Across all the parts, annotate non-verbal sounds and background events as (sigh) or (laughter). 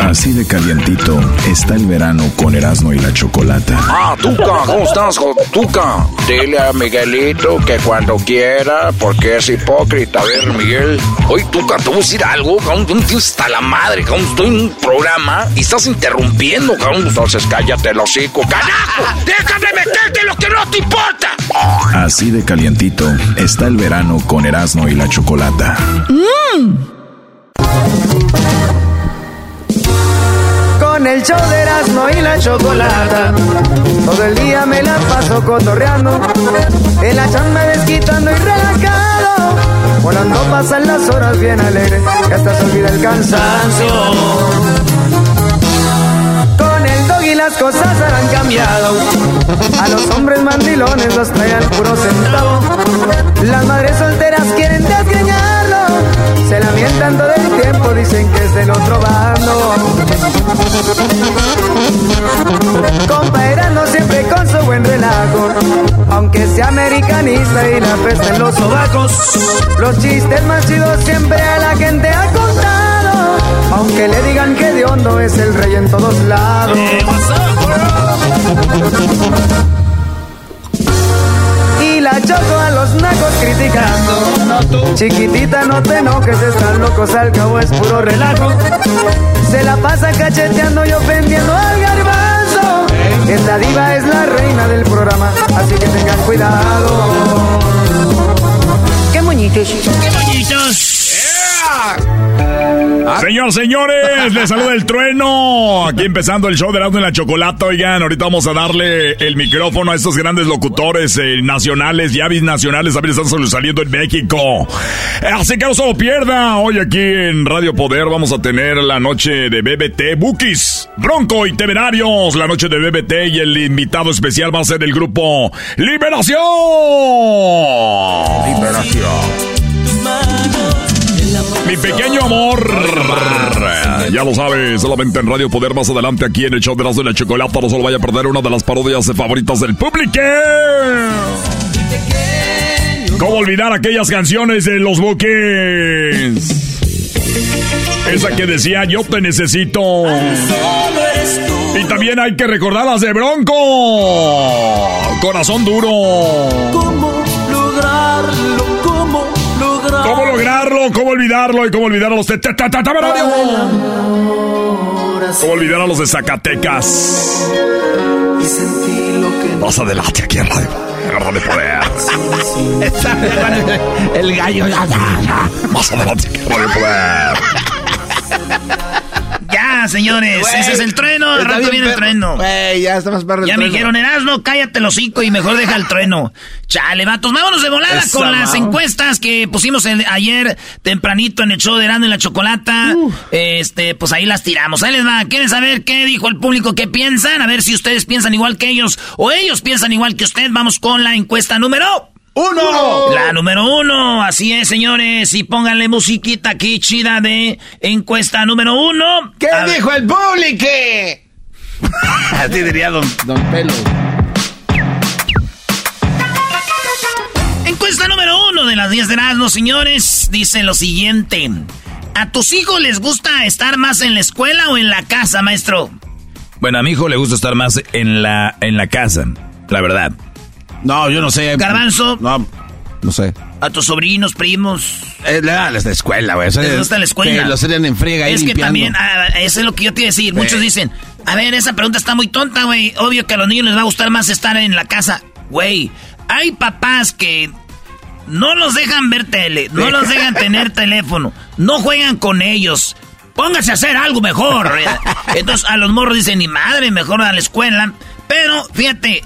Así de calientito está el verano con Erasmo y la Chocolata. Ah, Tuca, ¿cómo estás, Tuca? Dile a Miguelito que cuando quiera, porque es hipócrita. A ver, Miguel. Oye, Tuca, te voy a decir algo, cabrón. No hasta la madre, cabrón. Estoy en un programa y estás interrumpiendo, cabrón. Entonces cállate el hocico. ¡Carajo! ¡Déjame meterte lo que no te importa! Así de calientito está el verano con Erasmo y la Chocolata. Con el show de Erasmo y la chocolata. Todo el día me la paso cotorreando. En la chamba desquitando y relajado. Volando pasan las horas bien alegre. Y hasta se olvida el cansancio. Con el dog y las cosas han cambiado. A los hombres mandilones los traen puro centavo. Las madres solteras quieren desgreñarlo. Se lamentan todo el tiempo, dicen que es del otro bando. Compa no siempre con su buen relajo. Aunque sea americanista y la pesta en los sobacos. Los chistes más chidos siempre a la gente ha contado. Aunque le digan que de hondo es el rey en todos lados. La choco a los nacos criticando. Chiquitita, no te enojes, están locos, al cabo es puro relajo. Se la pasa cacheteando y ofendiendo al garbanzo. Esta diva es la reina del programa, así que tengan cuidado. ¡Qué moñitos! ¡Qué bonitos! Señor, señores, les saluda el trueno. Aquí empezando el show de Erasmo y la Chocolata. Oigan, ahorita vamos a darle el micrófono a estos grandes locutores eh, nacionales y avis nacionales. A ver, están saliendo en México. Así que no se lo pierda. Hoy aquí en Radio Poder vamos a tener la noche de BBT Bookies, Bronco y Temerarios. La noche de BBT y el invitado especial va a ser el grupo Liberación. Liberación. Mi pequeño amor. Ya lo sabes, solamente en Radio Poder más adelante aquí en el show de las de la chocolate. No se lo vaya a perder una de las parodias favoritas del público. ¿Cómo olvidar aquellas canciones de los buques? Esa que decía yo te necesito. Y también hay que recordar las de Bronco. Corazón duro. ¿Cómo lograrlo? ¿Cómo olvidarlo? ¿Y cómo olvidar a los de... ¿Cómo olvidar a los de Zacatecas? Más adelante aquí en Radio. Radio Poder. (laughs) El gallo. Más adelante aquí en Radio Poder. Ya, señores, ese es el trueno. Al rato viene el trueno. Ya está más perro el Ya me dijeron, Erasmo, cállate el hocico y mejor deja el trueno. Chale, vatos, vámonos de volada Esa con las mao. encuestas que pusimos el- ayer tempranito en el show de Erasmo y la Chocolata. Este, pues ahí las tiramos. Ahí les va. ¿Quieren saber qué dijo el público? ¿Qué piensan? A ver si ustedes piensan igual que ellos o ellos piensan igual que usted. Vamos con la encuesta número... ¡Uno! La número uno, así es, señores. Y pónganle musiquita aquí chida de encuesta número uno. ¿Qué A ver. dijo el público? (laughs) Así diría don, don Pelo. Encuesta número uno de las 10 de Erasmo, señores, dice lo siguiente. ¿A tus hijos les gusta estar más en la escuela o en la casa, maestro? Bueno, a mi hijo le gusta estar más en la, en la casa, la verdad. No, yo no sé. Garbanzo. No, no sé. A tus sobrinos, primos. Eh, la, la escuela, güey. Les gusta la escuela. Que los tienen en friega ahí Es que limpiando. también, ah, eso es lo que yo te iba a decir. Muchos dicen, a ver, esa pregunta está muy tonta, güey. Obvio que a los niños les va a gustar más estar en la casa. Güey, hay papás que no los dejan ver tele, no los dejan (laughs) tener teléfono, no juegan con ellos. Póngase a hacer algo mejor. Entonces a los morros dicen, ni madre, mejor a la escuela. Pero fíjate,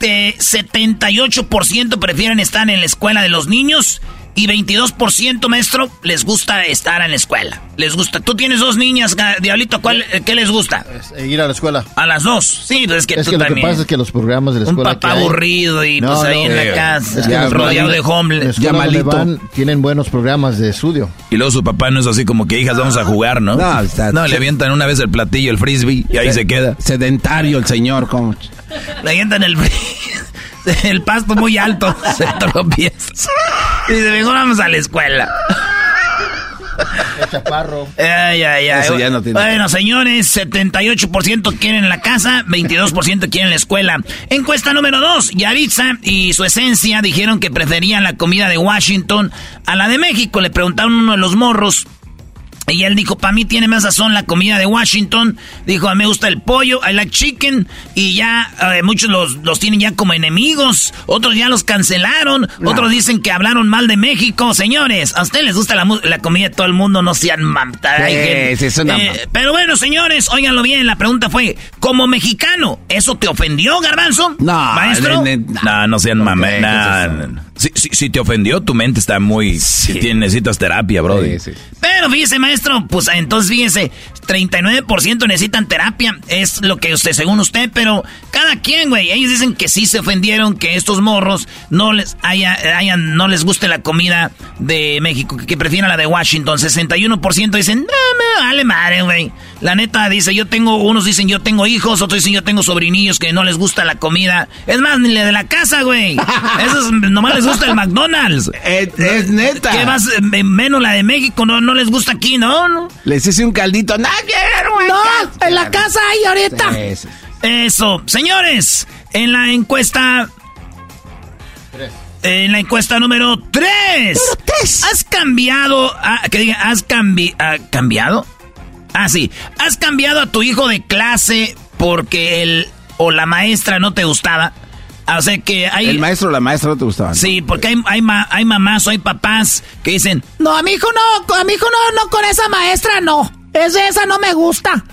78% prefieren estar en la escuela de los niños y 22% maestro les gusta estar en la escuela. Les gusta. Tú tienes dos niñas, Diablito, ¿cuál, eh, ¿qué les gusta? Eh, Ir a la escuela. A las dos. Sí, pues es que es tú que lo también. que pasa es que los programas de la Un escuela. papá que hay- aburrido y pues ahí en la casa, Es que rodeado de homeless. donde van tienen buenos programas de estudio. Y luego su papá no es así como que hijas vamos a jugar, ¿no? No, está- No, le avientan una vez el platillo, el frisbee, y ahí se queda. Sedentario el señor, como. Le avientan el, (laughs) el pasto muy alto. (laughs) Se tropieza. Y dice, mejor vamos a la escuela. chaparro. Ay, ay, ay. Eso ya no tiene- Bueno, señores, 78% quieren la casa, 22% quieren la escuela. Encuesta número 2. Yaritza y su esencia dijeron que preferían la comida de Washington a la de México. Le preguntaron uno de los morros. Y él dijo, para mí tiene más sazón la comida de Washington. Dijo, a mí me gusta el pollo, I like chicken. Y ya eh, muchos los, los tienen ya como enemigos. Otros ya los cancelaron. Otros dicen que hablaron mal de México. Señores, a ustedes les gusta la, la comida de todo el mundo, no sean mamta. Hay Sí, gente- sí, es una Eh, pero bueno, señores, óiganlo bien. La pregunta fue, como mexicano, ¿eso te ofendió, Garbanzo? No, maestro. ne- no, no sean mamé. Si, si- si te ofendió, tu mente está muy... si tiene- necesitas terapia, bro. Pero fíjese, maestro, pues entonces fíjese, 39% necesitan terapia, es lo que usted, según usted, pero cada quien, güey, ellos dicen que sí se ofendieron, que estos morros no les haya, hayan, no les guste la comida de México, que, que prefieran la de Washington, 61% dicen, no, me vale madre, güey. La neta dice, yo tengo, unos dicen yo tengo hijos, otros dicen yo tengo sobrinillos que no les gusta la comida. Es más, ni la de la casa, güey. (laughs) Esos nomás les gusta el McDonald's. Es, neta. ¿Qué más? eh, Menos la de México, no, no les gusta aquí, ¿no? no. Les hice un caldito. ¡No quiero! No, en la casa hay ahorita. Sí, sí. Eso, señores, en la encuesta. En la encuesta número 3. ¿Has cambiado? ah, que diga, ¿has cambi- ah, cambiado? Ah, sí. ¿Has cambiado a tu hijo de clase porque el o la maestra no te gustaba? O sea que hay. El maestro o la maestra no te gustaban. Sí, porque hay, hay, ma- hay mamás o hay papás que dicen, no, a mi hijo no, a mi hijo no, no con esa maestra no. Es esa no me gusta.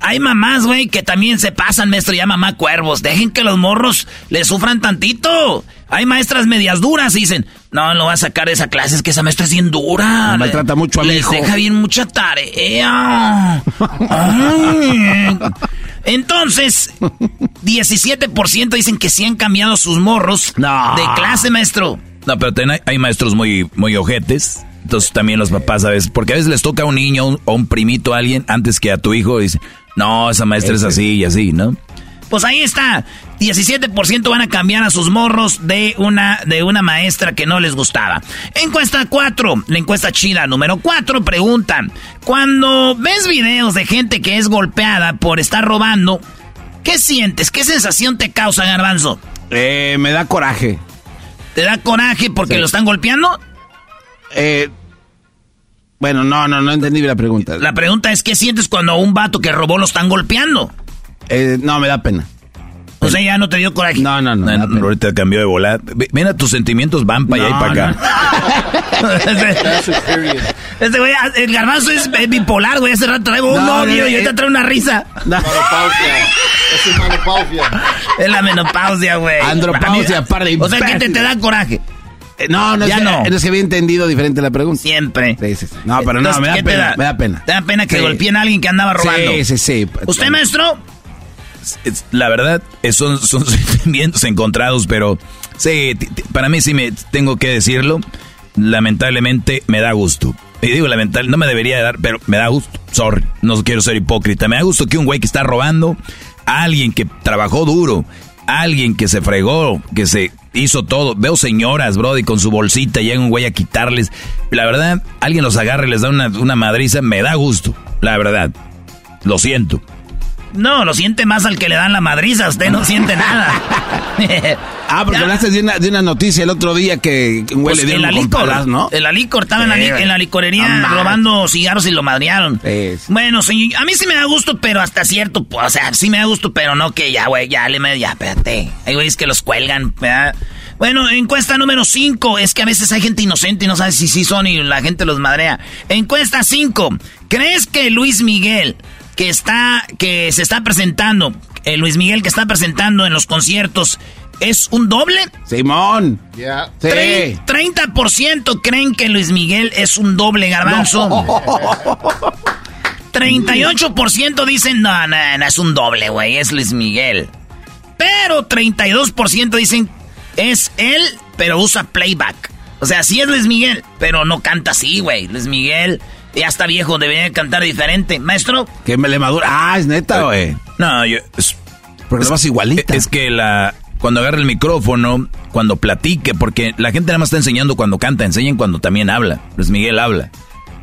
Hay mamás, güey, que también se pasan, maestro, ya mamá cuervos. Dejen que los morros le sufran tantito. Hay maestras medias duras y dicen, no, lo voy a sacar de esa clase, es que esa maestra es bien dura. Me maltrata mucho a mi Les hijo. deja bien mucha tarea. (laughs) Ay. Entonces, 17% dicen que sí han cambiado sus morros No. de clase, maestro. No, pero también hay, maestros muy, muy ojetes. Entonces también los papás a veces, porque a veces les toca a un niño un- o un primito a alguien antes que a tu hijo y dice, no, esa maestra es así y así, ¿no? Pues ahí está. 17% van a cambiar a sus morros de una, de una maestra que no les gustaba. Encuesta 4, la encuesta chida número 4 pregunta, cuando ves videos de gente que es golpeada por estar robando, ¿qué sientes? ¿Qué sensación te causa, garbanzo? Eh, me da coraje. ¿Te da coraje porque Sí. lo están golpeando? Eh, bueno, no, no, no entendí la pregunta. La pregunta es, ¿qué sientes cuando a un vato que robó lo están golpeando? Eh, no, me da pena. O sea, ya no te dio coraje. No, no, no. ahorita cambió de volar. Ve- Mira, tus sentimientos van para allá y para acá. (laughs) Este güey, el garbanzo es eh, bipolar, güey. Hace rato traigo un No, novio no, y ahorita eh. trae una risa. Menopausia. Es menopausia. Es la menopausia, güey. Andropausia, par de O sea, ¿qué te, te da coraje? Eh, no, no, Ya es que, no. es que había entendido diferente la pregunta. Siempre. Sí, sí, sí. No, pero no, me da ¿qué te pena. da? Me da pena. ¿Te da pena que Sí. golpeen a alguien que andaba robando? Sí, sí, sí. ¿Usted, maestro? Es- La verdad, son, son (laughs) sentimientos encontrados, pero sí, para mí sí me tengo que decirlo. Lamentablemente me da gusto. Y digo lamentablemente, no me debería dar, pero me da gusto. Sorry, no quiero ser hipócrita. Me da gusto que un güey que está robando, a alguien que trabajó duro, alguien que se fregó, que se hizo todo. Veo señoras, brody, con su bolsita, llega un güey a quitarles. La verdad, alguien los agarra y les da una, una madriza, me da gusto. La verdad, lo siento. No, lo siente más al que le dan la madriza. Usted no siente nada. (laughs) Ah, porque hablaste de una, de una noticia el otro día que un güey Pues le dio licor, ¿no? En la licor, estaba en, la, en licorería No robando cigarros y lo madrearon. Bueno, sí, a mí sí me da gusto, pero hasta cierto, o sea, sí me da gusto, pero no que ya, güey, ya le me, ya, espérate. Hay güeyes que los cuelgan, ¿verdad? Bueno, encuesta número 5, es que a veces hay gente inocente y no sabe si sí son y la gente los madrea. Encuesta 5, ¿crees que Luis Miguel, que está, que se está presentando, el Luis Miguel que está presentando en los conciertos, es un doble? Simón. Ya. Sí. Trein- 30% creen que Luis Miguel es un doble garbanzo. 38% (laughs) dicen, no, no, no, es un doble, güey, es Luis Miguel. Pero 32% dicen, es él, pero usa playback. O sea, sí es Luis Miguel, pero no canta así, güey. Luis Miguel ya está viejo, debería cantar diferente. Maestro, Que me le madura. Ah, es neta, güey. No, yo... es- Porque lo vas igualita. Es que la cuando agarre el micrófono, cuando platique, porque la gente nada más está enseñando cuando canta, enseñen cuando también habla. Luis Miguel habla.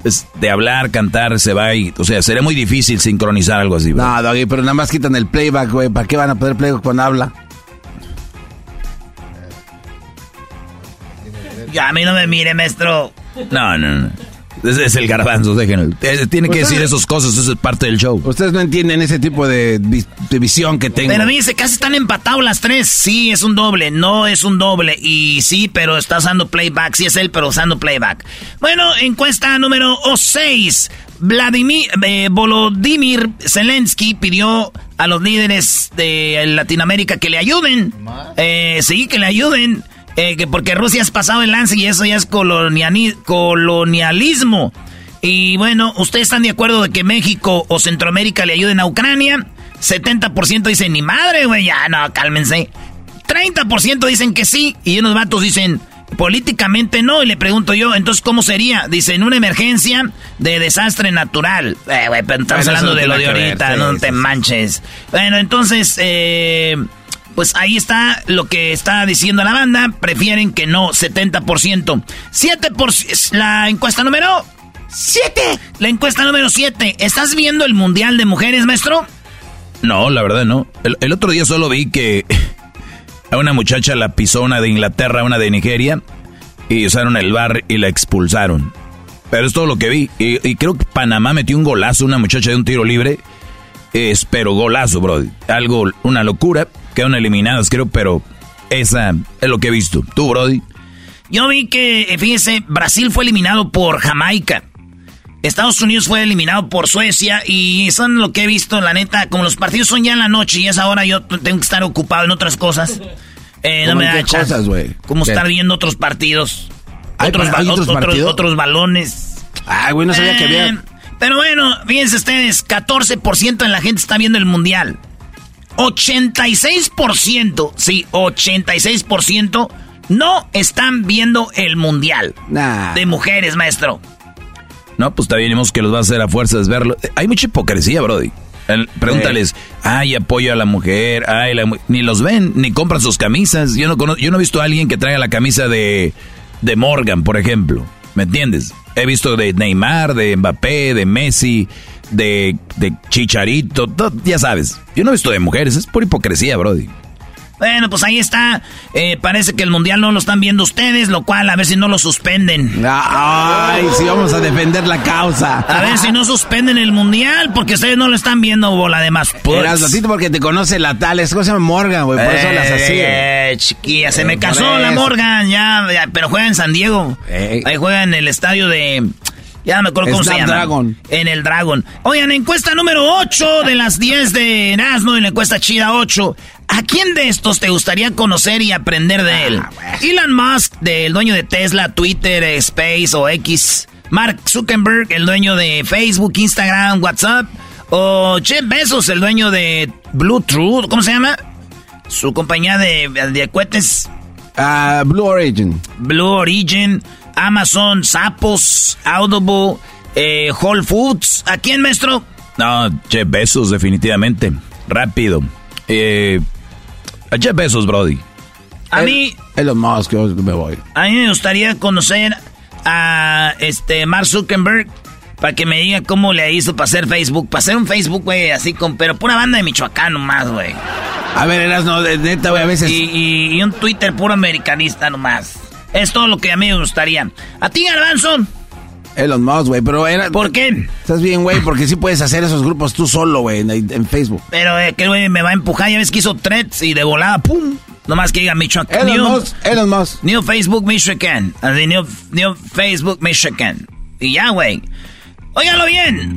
Es de hablar, cantar, se va y... O sea, sería muy difícil sincronizar algo así. bro. No, Doggy, pero nada más quitan el playback, güey. ¿Para qué van a poner playback cuando habla? ya a mí no me mire, maestro. No, no, no. Ese es el garbanzo, déjenlo. Eh, Tiene que Ustedes- decir esas cosas, eso es parte del show. Ustedes no entienden ese tipo de, vi- de visión que tengo. Pero dice, casi están empatados las tres. Sí, es un doble. No es un doble. Y sí, pero está usando playback. Sí es él, pero usando playback. Bueno, encuesta número 6. Vladimir, eh, Volodymyr Zelensky pidió a los líderes de Latinoamérica que le ayuden. Eh, sí, que le ayuden. Eh, que porque Rusia es pasado el lance y eso ya es coloniali- colonialismo. Y bueno, ¿ustedes están de acuerdo de que México o Centroamérica le ayuden a Ucrania? 70% dicen, ni madre, güey, ya, no, cálmense. 30% dicen que sí y unos vatos dicen, políticamente no. Y le pregunto yo, entonces, ¿cómo sería? Dicen, una emergencia de desastre natural. Eh, güey, pero estamos Bueno, hablando no de lo de ver, ahorita, sí, no sí, te sí. manches. Bueno, entonces, eh, pues ahí está lo que está diciendo la banda. Prefieren que no, 70%. 7%. La encuesta número 7. La encuesta número 7. ¿Estás viendo el Mundial de Mujeres, maestro? No, la verdad no. El, otro día solo vi que a una muchacha la pisó una de Inglaterra, una de Nigeria, y usaron el bar y la expulsaron. Pero es todo lo que vi. Y, y creo que Panamá metió un golazo, una muchacha de un tiro libre. Es, pero golazo, bro. Algo, una locura. Quedaron eliminados, creo, pero esa es lo que he visto. ¿Tú, Brody? Yo vi que, eh, fíjese, Brasil fue eliminado por Jamaica. Estados Unidos fue eliminado por Suecia y son lo que he visto, la neta, como los partidos son ya en la noche y es ahora yo tengo que estar ocupado en otras cosas. Eh, no ¿Cómo me da chance. Como estar viendo otros partidos. ¿Hay otros, hay otros otros- partidos? otros balones. Ay, güey, no sabía que Eh, había. Pero bueno, fíjense ustedes, 14% de la gente está viendo el mundial. 86%, sí, 86% no están viendo el mundial. Nah. De mujeres, maestro. No, pues está bien, vemos que los va a hacer a fuerzas verlo. Eh, Hay mucha hipocresía, Brody. El- Pregúntales, ay, apoyo a la mujer, ay, la mu-". ni los ven, ni compran sus camisas. Yo no conozco, yo no he visto a alguien que traiga la camisa de, de Morgan, por ejemplo. ¿Me entiendes? He visto de Neymar, de Mbappé, de Messi, de, de Chicharito, todo, ya sabes. Yo no he visto de mujeres, es por hipocresía, Brody. Bueno, pues ahí está. Eh, parece que el mundial no lo están viendo ustedes, lo cual a ver si no lo suspenden. Ay, sí, vamos a defender la causa. A ver si no suspenden el mundial, porque ustedes no lo están viendo, bola de más. Eras ratito porque te conoce la tal, es cosa Morgan, güey, por eso hablas así. Eh, chiquilla, se Eh, me casó la. Morgan, ya, ya, pero juega en San Diego. Eh. Ahí juega en el estadio de... Ya no me acuerdo cómo se llama. Snapdragon. En el Dragon. Oigan, encuesta número 8 de las 10 de Erasmo y la encuesta chida 8. ¿A quién de estos te gustaría conocer y aprender de él? Elon Musk, del dueño de Tesla, Twitter, Space o X. Mark Zuckerberg, el dueño de Facebook, Instagram, WhatsApp. O Jeff Bezos, el dueño de Blue Truth, ¿cómo se llama? Su compañía de, de cohetes. Ah, Blue Origin. Blue Origin, Amazon, Sapos, Audible, eh, Whole Foods. ¿A quién, maestro? No, Jeff Bezos, definitivamente. Rápido. Eh, a Jeff Bezos, Brody. A mí, Elon Musk, yo me voy. a mí me gustaría conocer a este Mark Zuckerberg Para que me diga cómo le hizo para hacer Facebook. Para hacer un Facebook, güey, así con... Pero pura banda de Michoacán nomás, güey. A ver, eras no, de neta, güey, a veces. Y, y- y un Twitter puro americanista nomás. Es todo lo que a mí me gustaría. ¿A ti, Garbanzo? Elon Musk, güey, pero era. ¿Por qué? Estás bien, güey, porque sí puedes hacer esos grupos tú solo, güey, en, en Facebook. Pero eh, que güey me va a empujar. Ya ves que hizo threads y de volada, ¡pum! Nomás que diga Michoacán. Elon New- Musk, Elon Musk. New Facebook. Así, New, New Facebook Michigan. Y ya, güey. Óigalo bien.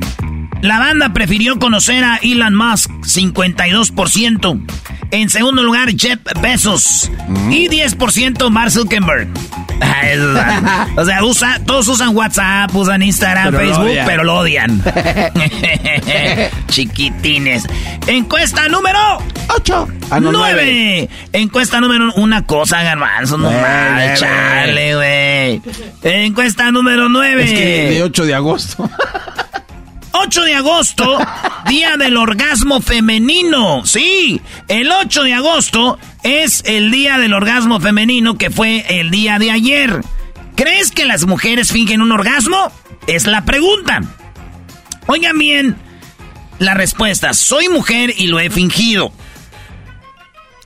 La banda prefirió conocer a Elon Musk, 52%. En segundo lugar, Jeff Bezos. Y 10% Mark Zuckerberg. (laughs) O sea, usa, todos usan WhatsApp, usan Instagram, Pero Facebook, pero lo odian. (laughs) Chiquitines. Encuesta número 8. Ah, no, 9. Encuesta número una cosa, garbanzo, no nueve. chale, güey. Encuesta número 9. Es que de 8 de agosto. (laughs) 8 de agosto, día del orgasmo femenino. Sí, el 8 de agosto es el día del orgasmo femenino que fue el día de ayer. ¿Crees que las mujeres fingen un orgasmo? Es la pregunta. Oigan bien la respuesta. Soy mujer y lo he fingido.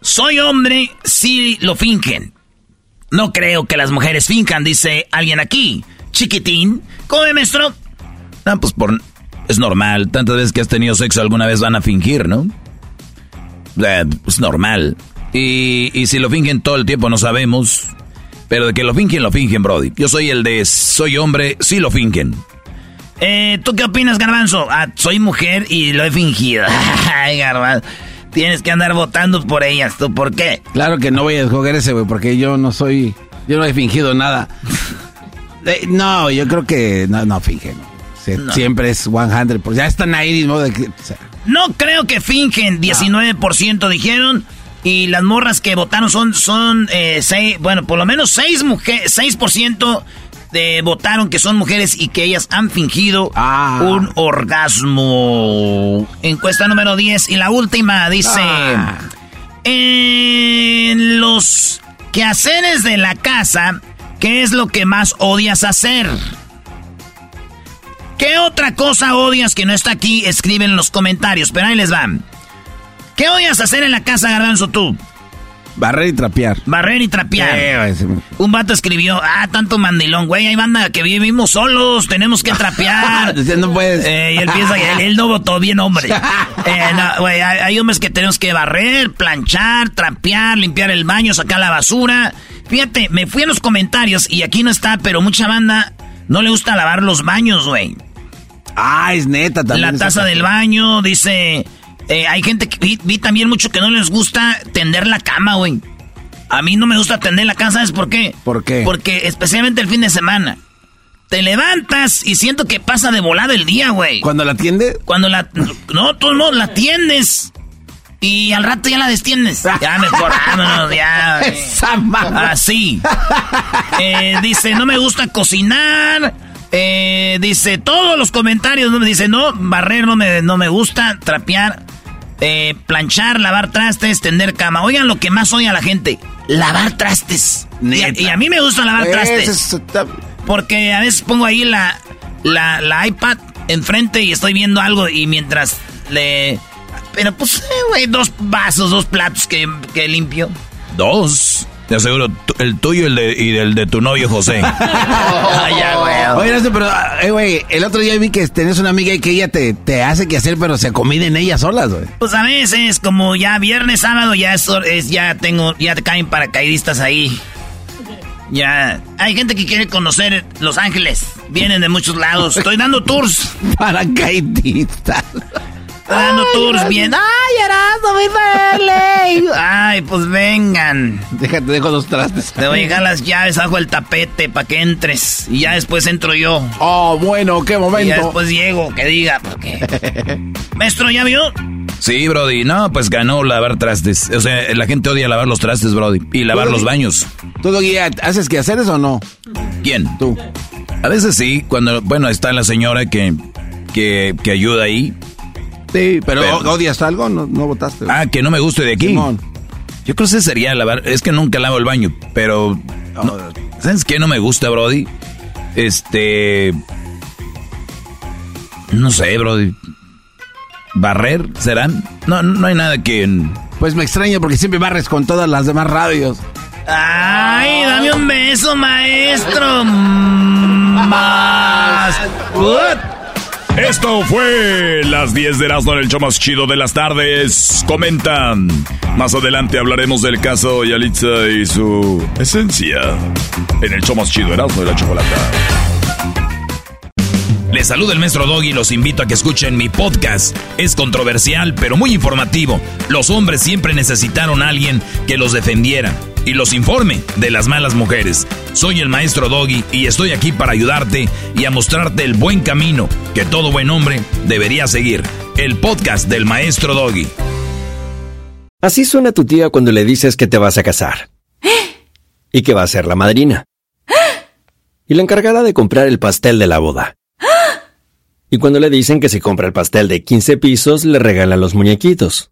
Soy hombre, sí lo fingen. No creo que las mujeres finjan, dice alguien aquí. Chiquitín, ¿cómo maestro? Ah, pues por... Es normal. Tantas veces que has tenido sexo alguna vez van a fingir, ¿no? Es normal. Y, y si lo fingen todo el tiempo no sabemos. Pero de que lo fingen, lo fingen, Brody. Yo soy el de soy hombre, sí lo fingen. Eh, ¿Tú qué opinas, Garbanzo? Ah, soy mujer y lo he fingido. (laughs) Ay, Garbanzo. Tienes que andar votando por ellas. ¿Tú por qué? Claro que no voy a escoger ese, güey, porque yo no soy. Yo no he fingido nada. (laughs) Eh, no, yo creo que. No, no finge, no. Se- No. Siempre es 100. Pues ya están ahí, ¿no? De que, o sea, No creo que fingen. 19% dijeron. Y las morras que votaron son, son eh, seis, bueno, por lo menos 6 mujeres, 6% de votaron que son mujeres y que ellas han fingido Ah. un orgasmo. Encuesta número 10 y la última dice, Ah. en los quehaceres de la casa, ¿qué es lo que más odias hacer? ¿Qué otra cosa odias que no está aquí? Escriben en los comentarios, pero ahí les van. ¿Qué odias hacer en la casa, Garbanzo, tú? barrer y trapear. Barrer y trapear. Un vato escribió, ah, tanto mandilón, güey, hay banda que vivimos solos, tenemos que trapear. (laughs) No puedes. Eh, y él piensa que él, él no votó bien, hombre. (laughs) Eh, no, güey, hay, hay hombres que tenemos que barrer, planchar, trapear, limpiar el baño, sacar la basura. Fíjate, me fui a los comentarios y aquí no está, pero mucha banda no le gusta lavar los baños, güey. Ah, es neta también. La taza del baño, dice. eh, hay gente que vi, vi también mucho que no les gusta tender la cama, güey. A mí no me gusta tender la cama, ¿sabes por qué? ¿Por qué? Porque especialmente el fin de semana. Te levantas y siento que pasa de volada el día, güey. Cuando la atiende. Cuando la... No, tú no, la tiendes. Y al rato ya la destiendes. (laughs) Ya mejor, vámonos, ya. Esa. Así. Eh, dice, no me gusta cocinar. Eh, dice, todos los comentarios. ¿no? Dice, no, barrer no me, no me gusta. Trapear, eh, planchar, lavar trastes, tender cama. Oigan lo que más odia la gente. Lavar trastes. Y a, Neta. y a mí me gusta lavar trastes. es- está- Porque a veces pongo ahí la, la, la iPad enfrente y estoy viendo algo y mientras le... Pero pues, eh, dos vasos, dos platos que, que limpio. Dos. Te aseguro, el tuyo y el de, y el de tu novio José. (laughs) Ah, ya, güey. Oye, pero, ah, eh, güey, el otro día vi que tenías una amiga y que ella te, te hace que hacer, pero se comiden ellas solas, güey. Pues a veces, como ya viernes, sábado, ya es, es- ya tengo, ya te caen paracaidistas ahí. Ya, hay gente que quiere conocer Los Ángeles. Vienen de muchos lados. Estoy dando tours. (laughs) Paracaidista. Dando tours bien. ¡Ay, Erasmo, mi verle! Ay, pues vengan. Déjate, dejo los trastes. Te voy a dejar las llaves bajo el tapete para que entres. Y ya después entro yo. Oh, bueno, qué Y ya momento. después llego, que diga, porque. (laughs) Maestro, ¿ya vio? Sí, Brody. No, pues ganó lavar trastes. O sea, la gente odia lavar los trastes, Brody. Y lavar los baños. ¿Tú, Doggy, haces que hacer eso o no? ¿Quién? Tú. A veces sí, cuando, bueno, está la señora que, que, que ayuda ahí. Sí, pero, Pero- ¿odias algo? No, no votaste. Ah, que no me guste de aquí. Simón. Yo creo que ese sería lavar. Es que nunca lavo el baño, pero. no, ¿Sabes qué no me gusta, Brody? Este. No sé, bro. ¿Barrer serán? No, no hay nada que... Pues me extraña porque siempre barres con todas las demás radios. Ay, dame un beso, maestro. Más. Esto fue las 10 de Erasmo en el show más chido de las tardes. Comentan. Más adelante hablaremos del caso Yalitza y su esencia. En el show más chido Erasmo de la Chocolata. Les saluda el maestro Doggy y los invito a que escuchen mi podcast. Es controversial, pero muy informativo. Los hombres siempre necesitaron a alguien que los defendiera y los informe de las malas mujeres. Soy el maestro Doggy y estoy aquí para ayudarte y a mostrarte el buen camino que todo buen hombre debería seguir. El podcast del maestro Doggy. Así suena tu tía cuando le dices que te vas a casar. (gasps) Y que va a ser la madrina. (gasps) Y la encargada de comprar el pastel de la boda. (gasps) Y cuando le dicen que si compra el pastel de 15 pisos, le regalan los muñequitos.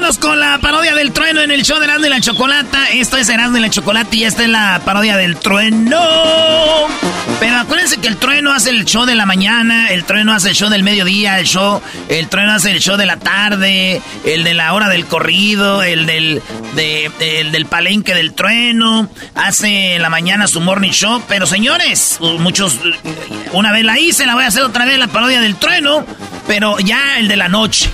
vámonos con la parodia del trueno en el show de Erasmo y la Chocolata. Esto es Erasmo y la Chocolata y esta es la parodia del trueno. Pero acuérdense que el trueno hace el show de la mañana, el trueno hace el show del mediodía, el show, el trueno hace el show de la tarde, el de la hora del corrido, el del, de- el del palenque del trueno, hace en la mañana su morning show. Pero señores, muchos, una vez la hice, la voy a hacer otra vez la parodia del trueno, pero ya el de la noche.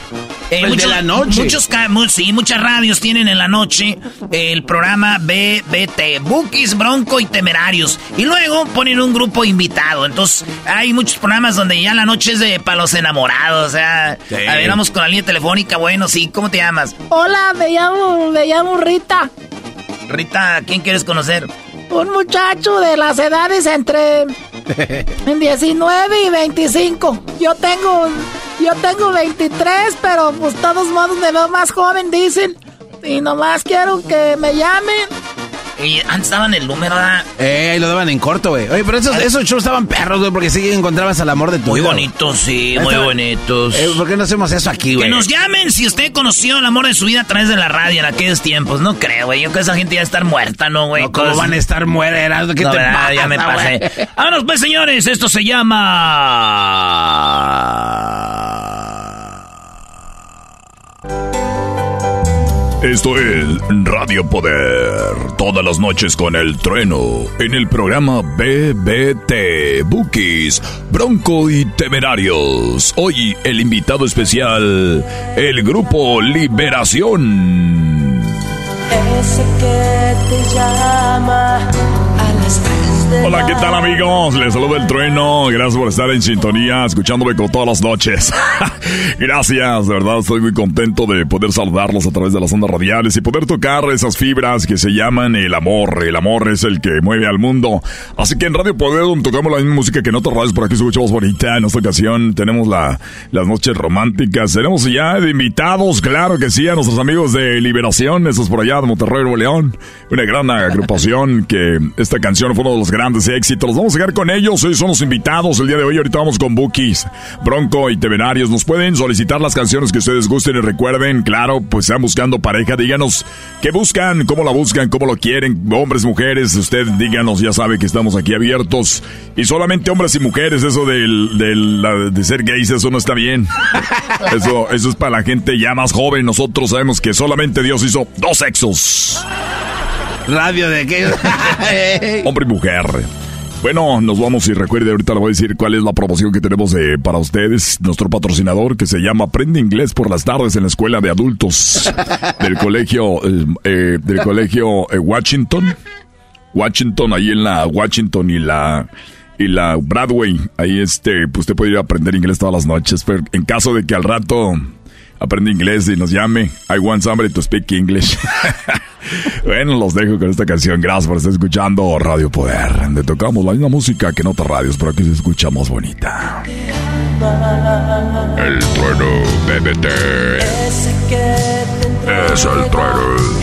Eh, ¿El de la noche? Muchos, sí, muchas radios tienen en la noche el programa BBT, Bookies, Bronco y Temerarios. Y luego ponen un grupo invitado. Entonces, hay muchos programas donde ya la noche es de para los enamorados. O sea, Sí. a ver, vamos con la línea telefónica. Bueno, sí, ¿cómo te llamas? Hola, me llamo, me llamo Rita. Rita, ¿quién quieres conocer? Un muchacho de las edades entre (laughs) en 19 y 25. Yo tengo, yo tengo 23, pero pues todos modos me veo más joven, dicen. Y nomás quiero que me llamen. Y antes daban el número, ¿verdad? Eh, ahí lo daban en corto, güey. Oye, pero esos, esos shows estaban perros, güey, porque sí encontrabas al amor de tu Muy bonitos, sí, muy bonitos. Eh, ¿Por qué no hacemos eso aquí, Que güey? nos llamen si usted conoció el amor de su vida a través de la radio en aquellos tiempos. No creo, güey. Yo creo que esa gente ya está muerta, ¿no, güey? No, ¿Cómo Cosas- van a estar muertas? ¿Qué No, te ¿verdad? pasa, Ya me pasé. Vámonos, pues, señores. Esto se llama... Esto es Radio Poder. Todas las noches con el trueno. En el programa BBT, Bookies, Bronco y Temerarios. Hoy el invitado especial, el grupo Liberación. Ese que te llama a las 3 Hola, ¿qué tal amigos? Les saluda el trueno. Gracias por estar en sintonía, escuchándome como todas las noches. (laughs) Gracias, de verdad estoy muy contento de poder saludarlos a través de las ondas radiales y poder tocar esas fibras que se llaman el amor. El amor es el que mueve al mundo. Así que en Radio Poder tocamos la misma música que en otras radios, por aquí escuchamos bonita. En esta ocasión tenemos la, las noches románticas. Tenemos ya invitados, claro que sí, a nuestros amigos de Liberación, esos por allá de Monterrey, Nuevo León. Una gran agrupación que esta canción fue uno de los grandes éxitos. Vamos a llegar con ellos. Hoy son los invitados el día de hoy. Ahorita vamos con Bookies, Bronco y Temerarios. Nos pueden solicitar las canciones que ustedes gusten y recuerden, claro, pues están buscando pareja. Díganos qué buscan, cómo la buscan, cómo lo quieren. Hombres, mujeres, usted díganos, ya sabe que estamos aquí abiertos. Y solamente hombres y mujeres, eso del, del- la- de ser gays, eso no está bien. (laughs) Eso, eso es para la gente ya más joven. Nosotros sabemos que solamente Dios hizo dos sexos. Radio de qué? (laughs) Hombre y mujer. Bueno, nos vamos y recuerde, ahorita le voy a decir cuál es la promoción que tenemos eh, para ustedes. Nuestro patrocinador que se llama Aprende Inglés por las tardes en la escuela de adultos del colegio, eh, eh, del colegio eh, Washington. Washington, ahí en la Washington y la y la Broadway. Ahí este, pues usted puede ir a aprender inglés todas las noches. Pero en caso de que al rato aprende inglés y nos llame, I want somebody to speak English. (laughs) bueno, los dejo con esta canción. Gracias por estar escuchando Radio Poder. Donde tocamos la misma música que en otras radios, pero aquí se escucha más bonita. El trueno BBT. Es el trueno.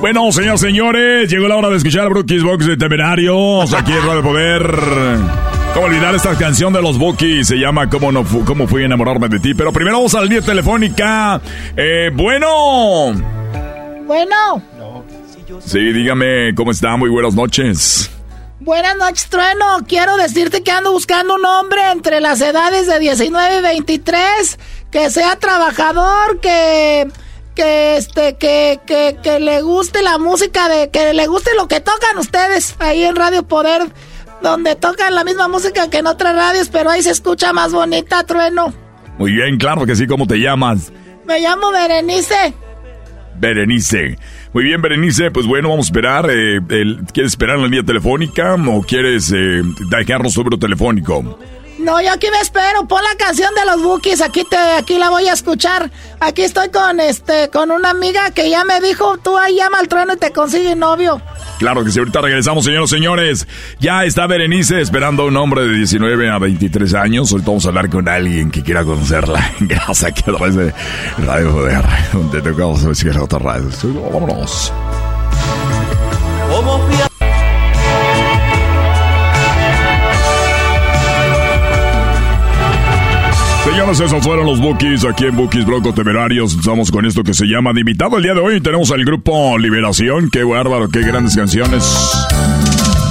Bueno, señores, señores, llegó la hora de escuchar Brookies Box de Temerarios aquí en Radio Poder. ¿Cómo olvidar esta canción de los Bookies? Se llama ¿Cómo, no fu- cómo fui a enamorarme de ti? Pero primero vamos a la línea telefónica. Eh, bueno. Bueno, Sí, dígame, ¿cómo está? Muy buenas noches. buenas noches, Trueno. Quiero decirte que ando buscando un hombre entre las edades de 19 y 23 que sea trabajador, que que este que, que, que le guste la música de que le guste lo que tocan ustedes ahí en Radio Poder donde tocan la misma música que en otras radios, pero ahí se escucha más bonita, Trueno. Muy bien, claro que sí, ¿cómo te llamas? Me llamo Berenice. Berenice. Muy bien, Berenice, pues bueno, vamos a esperar. eh, el- ¿Quieres esperar en la línea telefónica o quieres eh, dejarnos número telefónico? No, yo aquí me espero. Pon la canción de los Bookies. Aquí te, aquí la voy a escuchar. Aquí estoy con este, con una amiga que ya me dijo, tú ahí llama al trueno y te consigue novio. Claro que sí, ahorita regresamos, señores, señores. Ya está Berenice esperando a un hombre de 19 a 23 años. Ahorita vamos a hablar con alguien que quiera conocerla. (laughs) Gracias aquí a través de Radio Poder, donde tocamos música en otras radios. Vámonos. Señores, esos fueron los Bookies aquí en Bookies Bronco Temerarios. Estamos con esto que se llama de invitado el día de hoy. Tenemos al grupo Liberación. Qué bárbaro, qué grandes canciones.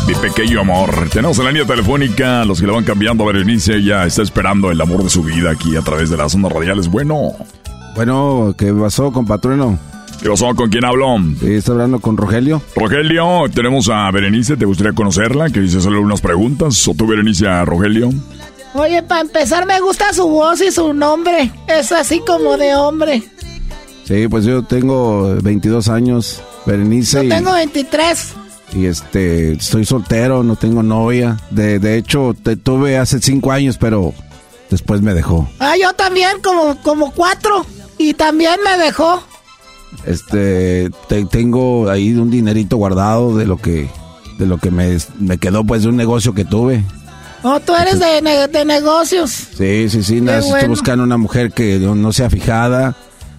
Mi pequeño amor. Tenemos en la línea telefónica a los que le van cambiando. Berenice ya está esperando el amor de su vida aquí a través de las ondas radiales. Bueno. Bueno, ¿qué pasó, compatrueno? ¿Qué pasó? ¿Con quién hablo? Sí, está hablando con Rogelio. Rogelio, tenemos a Berenice. ¿Te gustaría conocerla? Que dice hacerle unas preguntas. ¿O tú, Berenice, a Rogelio? Oye, para empezar me gusta su voz y su nombre. Es así como de hombre. Sí, pues yo tengo 22 años, Berenice, Yo tengo 23. y, este, estoy soltero, no tengo novia. De, de hecho, te tuve hace 5 años, pero después me dejó. Ah, yo también, como, como cuatro. Y también me dejó. Este, te- tengo ahí un dinerito guardado de lo que, de lo que me, me quedó pues de un negocio que tuve. Oh, tú eres de, ne- de negocios. Sí, sí, sí, nada, Qué estoy bueno. buscando una mujer que no, no sea fijada,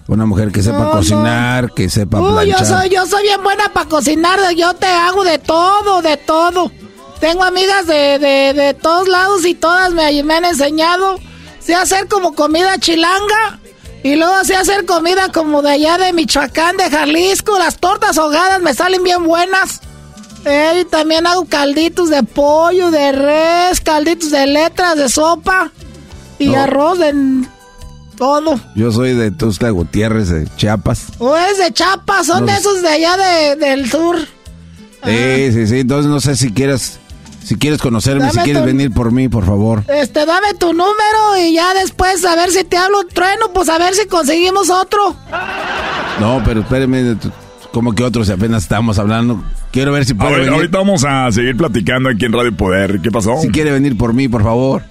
una mujer que sepa No, cocinar, que sepa Uy, planchar. yo soy, yo soy bien buena para cocinar. Yo te hago de todo, de todo. Tengo amigas de, de, de todos lados y todas me, me han enseñado. Sé hacer como comida chilanga. Y luego sé hacer comida como de allá de Michoacán, de Jalisco. Las tortas ahogadas me salen bien buenas. Eh, y también hago calditos de pollo, de res, calditos de letras, de sopa. Y No. arroz de todo. Yo soy de Tuxtla Gutiérrez, de Chiapas. O es de Chiapas, son No. de esos de allá de- del sur. Sí, sí, sí. Entonces no sé si quieres, si quieres conocerme, Dame si quieres tu- venir por mí, por favor. Este, dame tu número y ya después a ver si te hablo trueno, pues a ver si conseguimos otro. No, pero espéreme. Como que otros apenas estábamos hablando. Quiero ver si A puede ver, venir. ahorita vamos a seguir platicando aquí en Radio Poder. ¿Qué pasó? Si quiere venir por mí, por favor.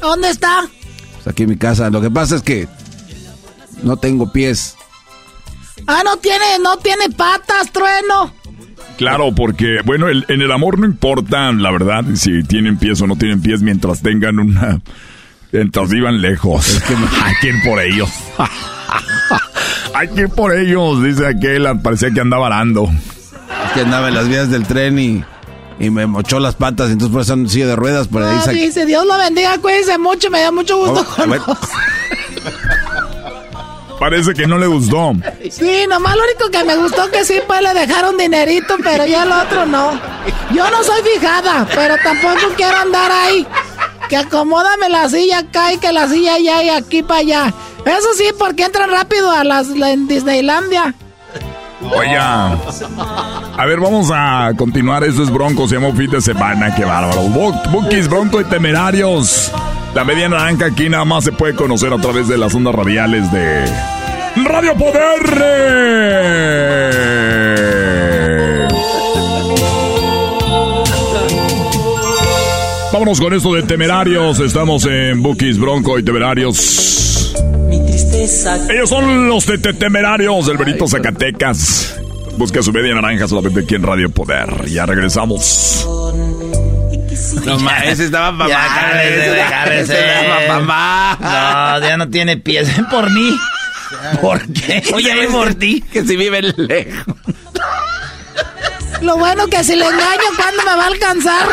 ¿Dónde está? Pues aquí en mi casa. Lo que pasa es que no tengo pies. Ah, no tiene, no tiene patas, trueno. Claro, porque, bueno, el- en el amor no importa, la verdad, si tienen pies o no tienen pies mientras tengan una... Mientras vivan lejos. (laughs) Hay que ir por ellos. (laughs) Hay que ir por ellos, dice aquel. Parecía que andaba arando. Es que andaba en las vías del tren y, y me mochó las patas. Entonces por eso silla de ruedas. Por ahí Ah, sac- dice, Dios lo bendiga, cuídense mucho, me da mucho gusto Oh, bueno. conocer. (laughs) Parece que no le gustó. Sí, nomás lo único que me gustó que sí, pues le dejaron dinerito, pero ya el otro no. Yo no soy fijada, pero tampoco quiero andar ahí. Que acomódame la silla acá y que la silla allá y aquí para allá. Eso sí, porque entran rápido a las la- en Disneylandia. Oiga. A ver, vamos a continuar. Eso es Bronco, se llama fin de semana. Qué bárbaro. Bookies, Bronco y Temerarios. La media naranja aquí nada más se puede conocer a través de las ondas radiales de Radio Poder. Vámonos con esto de Temerarios. Estamos en Bookies, Bronco y Temerarios. Ellos son los de Te- Temerarios del Benito Zacatecas. Busca su media naranja solamente aquí en Radio Poder. Ya regresamos. No, ma, ese estaba cálmese, cálmese. No, ya no tiene pies. Ven por mí. ¿Por qué? Oye, ven por ti. Que si vive lejos. Lo bueno que si le engaño, ¿cuándo me va a alcanzar?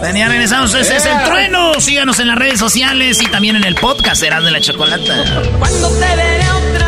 (laughs) Venía regresamos, ese es el trueno. Síganos en las redes sociales y también en el podcast Serán de la Chocolata. Cuando te veré otra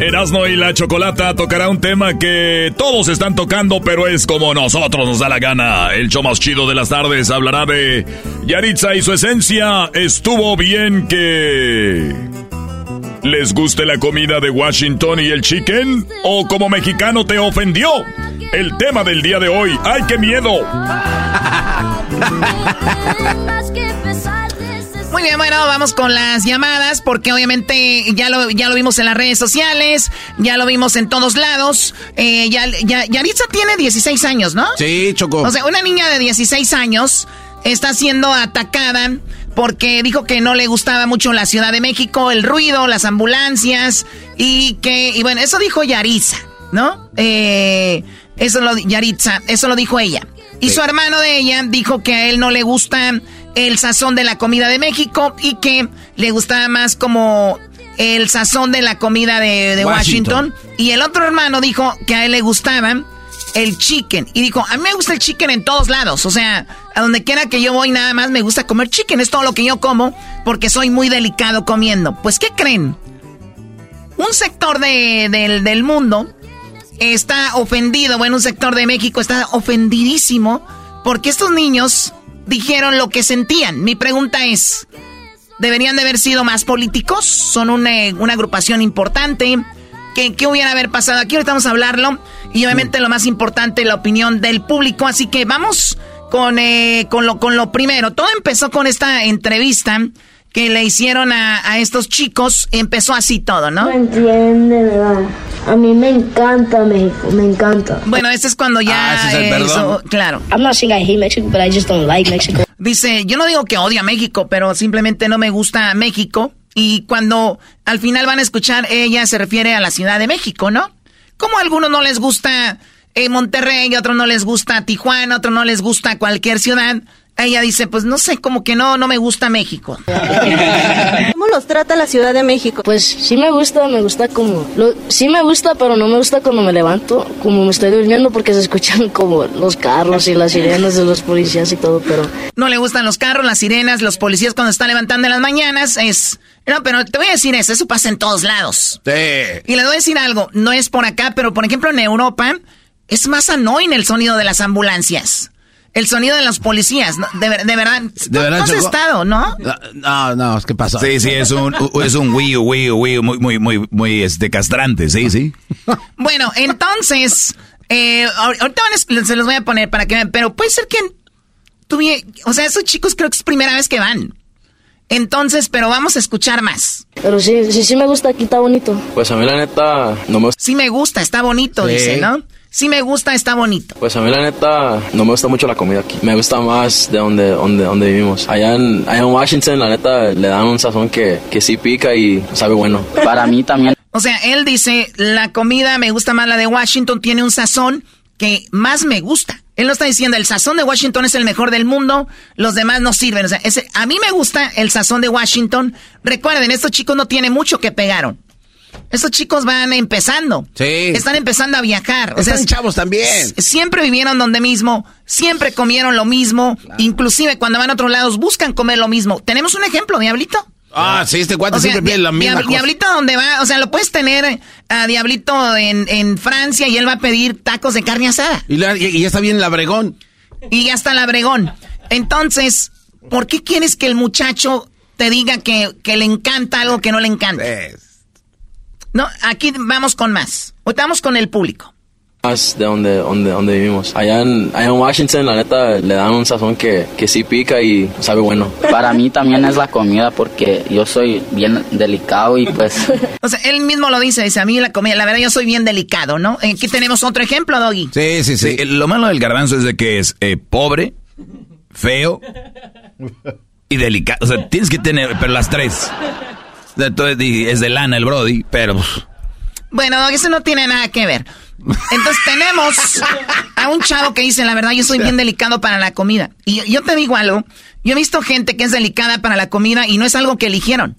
Erasmo y la Chocolata tocará un tema que todos están tocando, pero es como nosotros nos da la gana. El show más chido de las tardes hablará de Yaritza y su esencia. Estuvo bien que... ¿Les guste la comida de Washington y el chicken? ¿O como mexicano te ofendió? El tema del día de hoy. ¡Ay, qué miedo! (laughs) Muy bien, bueno, vamos con las llamadas porque obviamente ya lo, ya lo vimos en las redes sociales, ya lo vimos en todos lados. Eh, ya, ya, Yaritza tiene 16 años, ¿no? Sí, Choco. O sea, una niña de 16 años está siendo atacada porque dijo que no le gustaba mucho la Ciudad de México, el ruido, las ambulancias y que, y bueno, eso dijo Yaritza, ¿no? Eh, eso lo, Yaritza, eso lo dijo ella. Y su hermano de ella dijo que a él no le gusta el sazón de la comida de México y que le gustaba más como el sazón de la comida de, de Washington. Washington. Y el otro hermano dijo que a él le gustaba el chicken. Y dijo, a mí me gusta el chicken en todos lados. O sea, a donde quiera que yo voy nada más me gusta comer chicken. Es todo lo que yo como porque soy muy delicado comiendo. Pues, ¿qué creen? Un sector de- del, del mundo está ofendido. Bueno, un sector de México está ofendidísimo porque estos niños dijeron lo que sentían. Mi pregunta es, ¿deberían de haber sido más políticos? Son una, una agrupación importante ¿Qué, qué hubiera haber pasado? Aquí ahorita vamos a hablarlo. Y obviamente lo más importante, la opinión del público. Así que vamos con, eh, con, lo, con lo primero. Todo empezó con esta entrevista que le hicieron a, a estos chicos. Empezó así todo, ¿no? No entiende, ¿verdad? A mí me encanta México, me encanta. Bueno, este es cuando ya... Ah, ese es el perdón. eso- claro. I'm not saying I hate Mexico, but I just don't like Mexico. Dice, yo no digo que odia México, pero simplemente no me gusta México. Y cuando al final van a escuchar, ella se refiere a la Ciudad de México, ¿no? Como a algunos no les gusta eh, Monterrey, a otros no les gusta Tijuana, a otros no les gusta cualquier ciudad. Ella dice, pues no sé, como que no, no me gusta México. (laughs) ¿Cómo los trata la Ciudad de México? Pues sí me gusta, me gusta como... lo- sí me gusta, pero no me gusta cuando me levanto, como me estoy durmiendo, porque se escuchan como los carros y las sirenas de los policías y todo, pero... No le gustan los carros, las sirenas, los policías cuando están levantando en las mañanas. Es. No, pero te voy a decir eso, eso pasa en todos lados. Sí. Y le voy a decir algo, no es por acá, pero por ejemplo en Europa es más annoying el sonido de las ambulancias. El sonido de los policías, ¿no? de, ver- de verdad. ¿De verdad, no has estado, ¿no? No, no, ¿qué pasó? Sí, sí, es un, es un Wii, Wii, Wii muy, muy, muy, muy, este, castrante, sí, sí. (laughs) Bueno, entonces, eh, ahor- ahorita van a es- se los voy a poner para que vean, pero puede ser que tuvie- o sea, esos chicos creo que es primera vez que van. Entonces, pero vamos a escuchar más. Pero sí, sí, sí me gusta, aquí está bonito. Pues a mí la neta no me gusta. Sí me gusta, está bonito, Sí. dice, ¿no? Sí me gusta, está bonito. Pues a mí la neta no me gusta mucho la comida aquí. Me gusta más de donde, donde, donde vivimos. Allá en, allá en Washington la neta le dan un sazón que, que sí pica y sabe bueno. Para mí también. O sea, él dice, la comida me gusta más la de Washington, tiene un sazón que más me gusta. Él no está diciendo, el sazón de Washington es el mejor del mundo, los demás no sirven. O sea, ese- a mí me gusta el sazón de Washington. Recuerden, estos chicos no tienen mucho que pegaron. Estos chicos van empezando. Sí. Están empezando a viajar. O Están sea, chavos también. Siempre vivieron donde mismo, siempre comieron lo mismo. Inclusive cuando van a otros lados buscan comer lo mismo. ¿Tenemos un ejemplo, Diablito? Ah, sí, este cuate O sea, siempre pide la misma Diab- cosa. Diablito, ¿dónde va? O sea, lo puedes tener a Diablito en, en Francia y él va a pedir tacos de carne asada. Y, la- y- y ya está bien labregón. Y ya está el abregón. Entonces, ¿por qué quieres que el muchacho te diga que, que le encanta algo que no le encanta? No, aquí vamos con más. Ahorita vamos con el público. Más de donde, donde, donde vivimos. Allá en, allá en Washington la neta le dan un sazón que, que sí pica y sabe bueno. Para mí también es la comida porque yo soy bien delicado y pues (laughs) O sea, él mismo lo dice, dice, a mí la comida, la verdad yo soy bien delicado, ¿no? Aquí tenemos otro ejemplo, Doggy. Sí, sí, sí. Lo malo del garbanzo es de que es eh, pobre, feo y delicado. O sea, tienes que tener, pero las tres. Es de lana el Brody, pero... pues, Bueno, eso no tiene nada que ver. Entonces tenemos a un chavo que dice, la verdad, yo soy bien delicado para la comida. Y yo te digo algo, yo he visto gente que es delicada para la comida y no es algo que eligieron.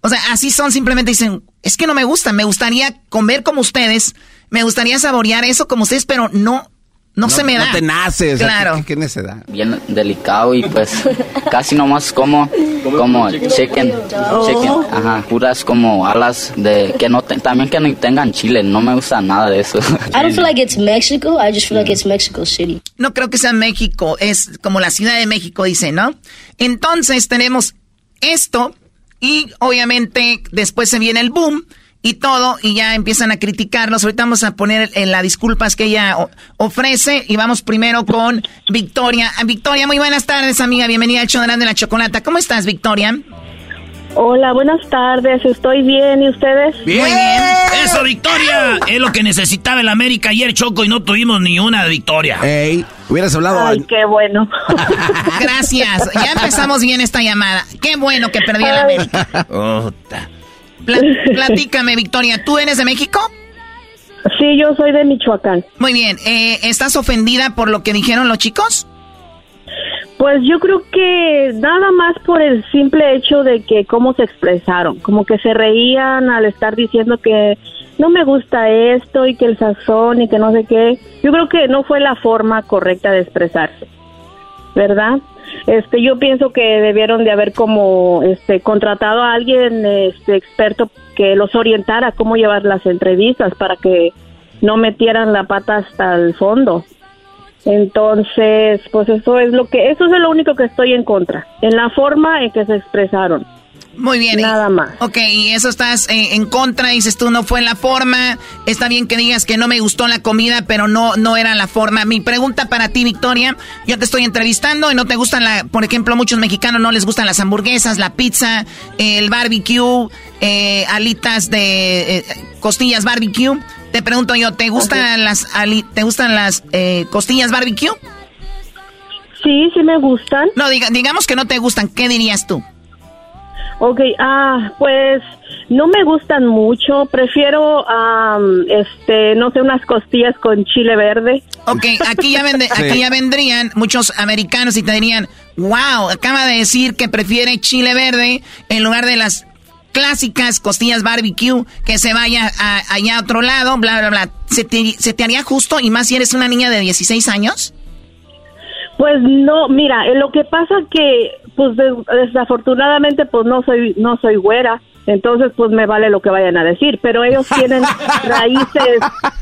O sea, así son, simplemente dicen, es que no me gusta, me gustaría comer como ustedes, me gustaría saborear eso como ustedes, pero no, no, se me da. No te nace. o sea, Claro. ¿qué, qué necesidad? bien delicado y pues (laughs) casi nomás como como chicken, chicken, ajá, puras como alas de que no te- también que no tengan chile, no me gusta nada de eso. (laughs) I don't feel like it's Mexico, I just feel like it's Mexico City. No creo que sea México, es como la Ciudad de México, dice, ¿no? Entonces tenemos esto y obviamente después se viene el boom y todo y ya empiezan a criticarlos. Ahorita vamos a poner en las disculpas que ella ofrece y vamos primero con Victoria. Ah, Victoria, muy buenas tardes, amiga. Bienvenida al show de la Chocolata. ¿Cómo estás, Victoria? Hola, buenas tardes. Estoy bien. ¿Y ustedes? Muy bien. Eso, Victoria. Es lo que necesitaba el América ayer, Choco, y no tuvimos ni una victoria. Ey, hubieras hablado. Ay, qué bueno. (laughs) Gracias. Ya empezamos bien esta llamada. Qué bueno que perdió la América. Pla- (laughs) platícame, Victoria. ¿Tú eres de México? Sí, yo soy de Michoacán. Muy bien. eh, ¿Estás ofendida por lo que dijeron los chicos? Pues yo creo que nada más por el simple hecho de que cómo se expresaron, como que se reían al estar diciendo que no me gusta esto y que el sazón y que no sé qué. Yo creo que no fue la forma correcta de expresarse, ¿verdad? Este, yo pienso que debieron de haber como este contratado a alguien este experto que los orientara cómo llevar las entrevistas para que no metieran la pata hasta el fondo. Entonces, pues eso es lo que, eso es lo único que estoy en contra, en la forma en que se expresaron. Muy bien. Nada más. Ok, y eso estás eh, en contra, dices tú, no fue la forma. Está bien que digas que no me gustó la comida, pero no, no era la forma. Mi pregunta para ti, Victoria, yo te estoy entrevistando y no te gustan, la, por ejemplo, muchos mexicanos no les gustan las hamburguesas, la pizza, el barbecue, eh, alitas de eh, costillas barbecue. Te pregunto yo, ¿te gustan las, ¿te gustan las eh, costillas barbecue? Sí, sí me gustan. No, diga, digamos que no te gustan, ¿qué dirías tú? Ok, ah, pues no me gustan mucho. Prefiero, este, no sé, unas costillas con chile verde. Ok, aquí ya, (laughs) aquí ya vendrían muchos americanos y te dirían, wow, acaba de decir que prefiere chile verde en lugar de las clásicas costillas barbecue, que se vaya allá a otro lado, bla, bla, bla. ¿Se te, ¿Se te haría justo? Y más si eres una niña de 16 años. Pues no, mira, eh, lo que pasa que, pues desafortunadamente, pues no soy, no soy güera entonces pues me vale lo que vayan a decir, pero ellos tienen (laughs) raíces,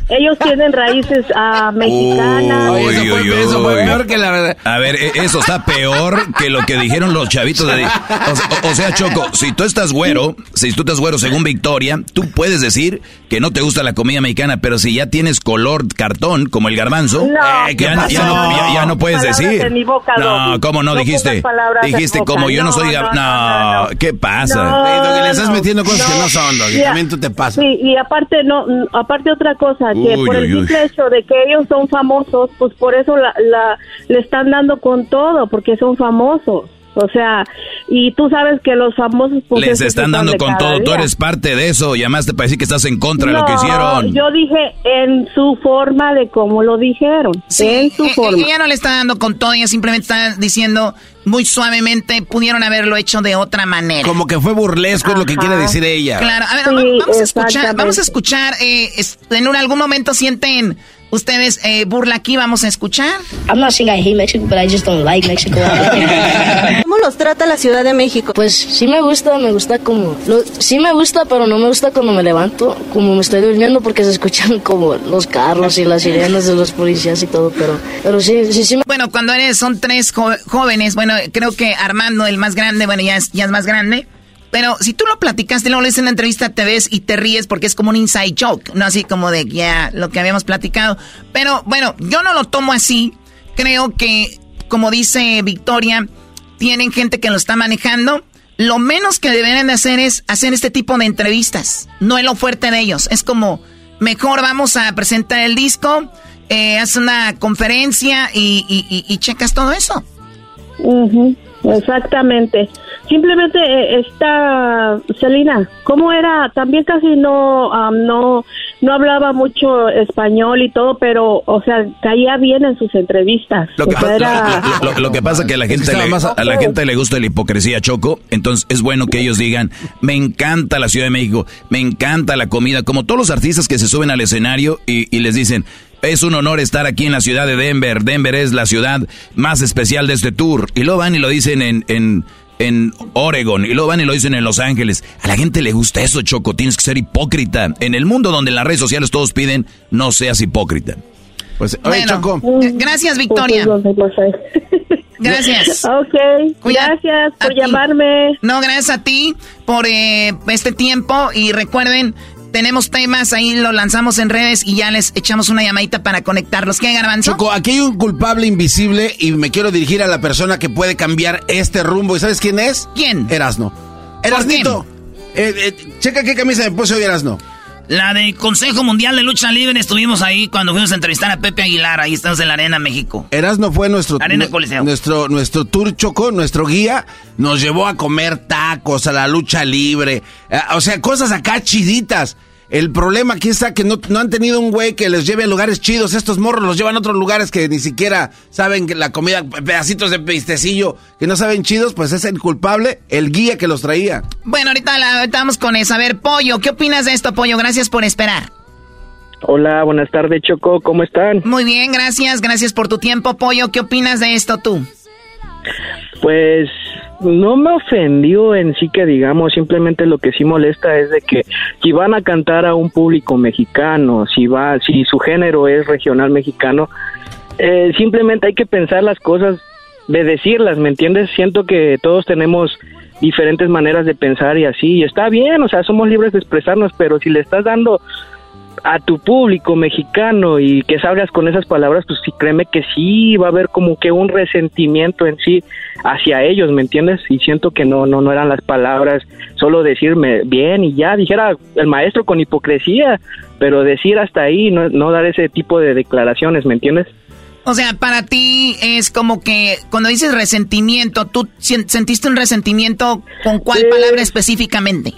ellos tienen raíces uh, mexicanas. eso, fue, peor que la verdad. A ver, e, eso está peor que lo que dijeron los chavitos de... O, sea, Choco, si tú estás güero, si tú estás güero según Victoria, tú puedes decir que no te gusta la comida mexicana, pero si ya tienes color cartón, como el garbanzo, eh, ya, no, puedes decir. no, ¿cómo no, dijiste? Dijiste, como yo no soy... No, ¿qué pasa? metiendo cosas que no son, y también tú te pasas. Sí, y aparte, no, aparte otra cosa, que por el simple hecho de que ellos son famosos, pues por eso la, la, le están dando con todo, porque son famosos. O sea, y tú sabes que los famosos... Pues, Les están dando con todo, tú eres parte de eso, llamaste para decir que estás en contra de lo que hicieron. yo dije en su forma de cómo lo dijeron, en su eh, forma. Ella no le está dando con todo, ella simplemente está diciendo muy suavemente, pudieron haberlo hecho de otra manera. Como que fue burlesco es lo que quiere decir ella. Claro, a ver, vamos, a escuchar, vamos a escuchar, eh, en algún momento sienten ¿Ustedes eh, burla aquí vamos a escuchar? I'm not saying I hate Mexico, but I just don't like Mexico. (laughs) ¿Cómo los trata la Ciudad de México? Pues sí me gusta, me gusta como... sí me gusta, pero no me gusta cuando me levanto, como me estoy durmiendo porque se escuchan como los carros y las sirenas de los policías y todo, pero, pero sí, sí, sí. Bueno, cuando eres, son tres jóvenes, bueno, creo que Armando, el más grande, bueno, ya es, ya es más grande. Pero si tú lo platicaste, luego le en la entrevista, te ves y te ríes porque es como un inside joke, no así como de ya lo que habíamos platicado. Pero bueno, yo no lo tomo así. Creo que, como dice Victoria, tienen gente que lo está manejando. Lo menos que deberían de hacer es hacer este tipo de entrevistas. No es lo fuerte de ellos. Es como, mejor vamos a presentar el disco, eh, haz una conferencia y, checas todo eso. Exactamente. Simplemente eh, está Celina, ¿cómo era? También casi no no no hablaba mucho español y todo, pero o sea, caía bien en sus entrevistas. Lo que, pasa es que a la gente le, a la gente le gusta la hipocresía, Choco, entonces es bueno que ellos digan, "Me encanta la Ciudad de México, me encanta la comida", como todos los artistas que se suben al escenario y, y les dicen, es un honor estar aquí en la ciudad de Denver. Denver es la ciudad más especial de este tour. Y lo van y lo dicen en, en, en Oregon. Y lo van y lo dicen en Los Ángeles. A la gente le gusta eso, Choco. Tienes que ser hipócrita. En el mundo donde en las redes sociales todos piden, no seas hipócrita. Pues, Choco. Gracias, Victoria. (laughs) Gracias. Ok, gracias por llamarme. No, gracias a ti por eh, este tiempo y recuerden, tenemos temas, ahí lo lanzamos en redes y ya les echamos una llamadita para conectarlos. ¿Qué, Garbanzo? Choco, aquí hay un culpable invisible y me quiero dirigir a la persona que puede cambiar este rumbo. ¿Y sabes quién es? ¿Quién? Erasno. Erasnito. Eh, eh, checa qué camisa me puse hoy, Erasno. La de Consejo Mundial de Lucha Libre, estuvimos ahí cuando fuimos a entrevistar a Pepe Aguilar, ahí estamos en la Arena México. Erasno fue nuestro, Arena nuestro, nuestro tour Choco, nuestro guía, nos llevó a comer tacos, a la lucha libre, eh, o sea, cosas acá chiditas. El problema aquí está que no, han tenido un güey que les lleve a lugares chidos. Estos morros los llevan a otros lugares que ni siquiera saben que la comida, pedacitos de pistecillo que no saben chidos, pues es el culpable, el guía que los traía. Bueno, ahorita, la, vamos con eso. A ver, Pollo, ¿qué opinas de esto, Pollo? Gracias por esperar. Hola, buenas tardes, Choco. ¿Cómo están? Muy bien, gracias. Gracias por tu tiempo, Pollo. ¿Qué opinas de esto tú? Pues no me ofendió en sí que digamos, simplemente lo que sí molesta es de que si van a cantar a un público mexicano, si va, si su género es regional mexicano, eh, simplemente hay que pensar las cosas de decirlas, ¿me entiendes? Siento que todos tenemos diferentes maneras de pensar y así, y está bien, o sea, somos libres de expresarnos, pero si le estás dando a tu público mexicano y que salgas con esas palabras, pues sí, créeme que sí va a haber como que un resentimiento en sí hacia ellos, ¿me entiendes? Y siento que no, no, no eran las palabras, solo decirme bien y ya, dijera el maestro con hipocresía, pero decir hasta ahí, no, no dar ese tipo de declaraciones, ¿me entiendes? O sea, para ti es como que cuando dices resentimiento, ¿tú sentiste un resentimiento con cuál palabra específicamente?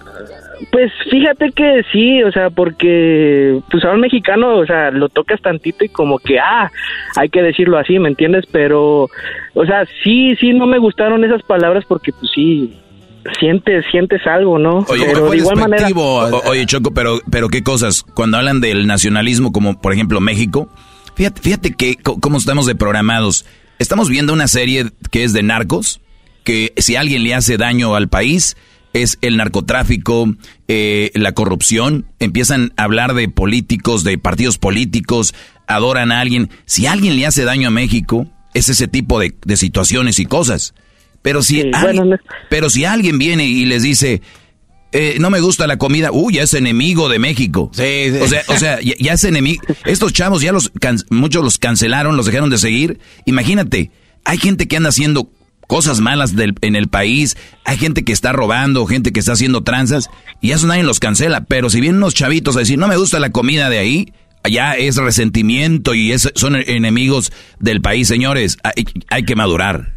Pues fíjate que sí, o sea, porque pues a un mexicano, o sea, lo tocas tantito y como que, ah, hay que decirlo así, ¿me entiendes? Pero, o sea, sí, sí, no me gustaron esas palabras porque pues sí, sientes, sientes algo, ¿no? Oye, pero de igual manera... oye, Choco, pero, pero qué cosas, cuando hablan del nacionalismo como por ejemplo México, fíjate, fíjate que cómo estamos de programados. Estamos viendo una serie que es de narcos, que si alguien le hace daño al país, es el narcotráfico, eh, la corrupción, empiezan a hablar de políticos, de partidos políticos, adoran a alguien. Si alguien le hace daño a México, es ese tipo de, situaciones y cosas. Pero si, alguien, pero si alguien viene y les dice, eh, no me gusta la comida, uy, ya es enemigo de México. Sí, O sea, o sea ya, es enemigo. Estos chavos ya los, muchos los cancelaron, los dejaron de seguir. Imagínate, hay gente que anda haciendo cosas malas del, en el país, hay gente que está robando, gente que está haciendo tranzas, y eso nadie los cancela. Pero si vienen unos chavitos a decir, no me gusta la comida de ahí, allá es resentimiento y es, son enemigos del país, señores, hay, hay que madurar.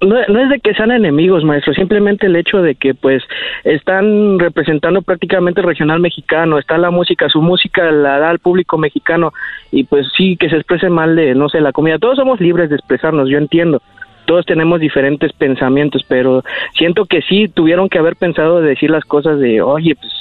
No, no, es de que sean enemigos, maestro, simplemente el hecho de que pues están representando prácticamente el regional mexicano, está la música, su música la da al público mexicano y pues sí que se exprese mal de, no sé, la comida. Todos somos libres de expresarnos, yo entiendo, todos tenemos diferentes pensamientos, pero siento que sí tuvieron que haber pensado de decir las cosas de, oye, pues,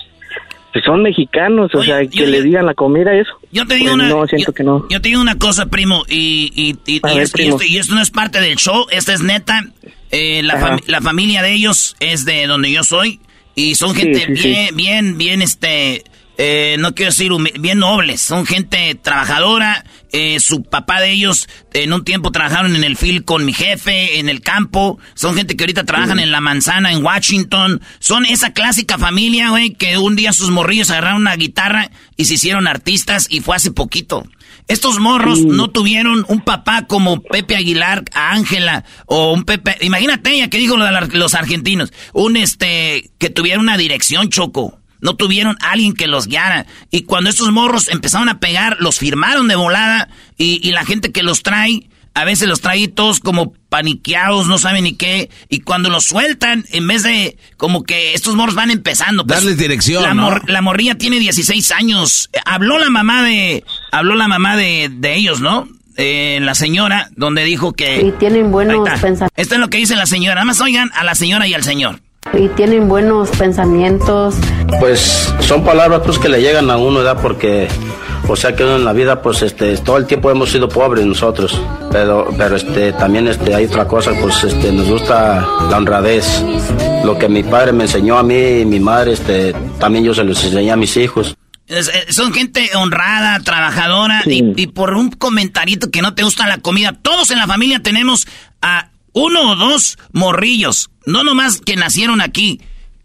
pues son mexicanos, o sea, que le digan la comida eso. Yo te digo pues una, no, siento que no. Yo te digo una cosa, primo, y, y, y, esto, no es parte del show, esta es neta. Eh, la, la familia de ellos es de donde yo soy y son gente bien, bien, bien, este, eh, no quiero decir bien nobles, son gente trabajadora. Eh, su papá de ellos en un tiempo trabajaron en el field con mi jefe, en el campo. Son gente que ahorita trabajan en la manzana, en Washington. Son esa clásica familia, güey, que un día sus morrillos agarraron una guitarra y se hicieron artistas y fue hace poquito. Estos morros no tuvieron un papá como Pepe Aguilar a Ángela o un Pepe, imagínate ella que dijo los argentinos, un este que tuviera una dirección choco no tuvieron alguien que los guiara. Y cuando estos morros empezaron a pegar, los firmaron de volada. Y, la gente que los trae, a veces los trae todos como paniqueados, no saben ni qué. Y cuando los sueltan, en vez de como que estos morros van empezando. Pues, Darles dirección. La, la morrilla tiene 16 años. Habló la mamá de. Habló la mamá de, de ellos, ¿no? Eh, la señora, donde dijo que. Y tienen buenos pensamientos. Esto es lo que dice la señora. Nada más oigan a la señora y al señor y tienen buenos pensamientos. Pues son palabras pues que le llegan a uno, ¿verdad? Porque o sea que en la vida pues este todo el tiempo hemos sido pobres nosotros, pero pero este también este hay otra cosa, pues este nos gusta la honradez. Lo que mi padre me enseñó a mí y mi madre este también yo se los enseñé a mis hijos. Eh, son gente honrada, trabajadora y, y por un comentarito que no te gusta la comida, todos en la familia tenemos a uno o dos morrillos, no nomás que nacieron aquí,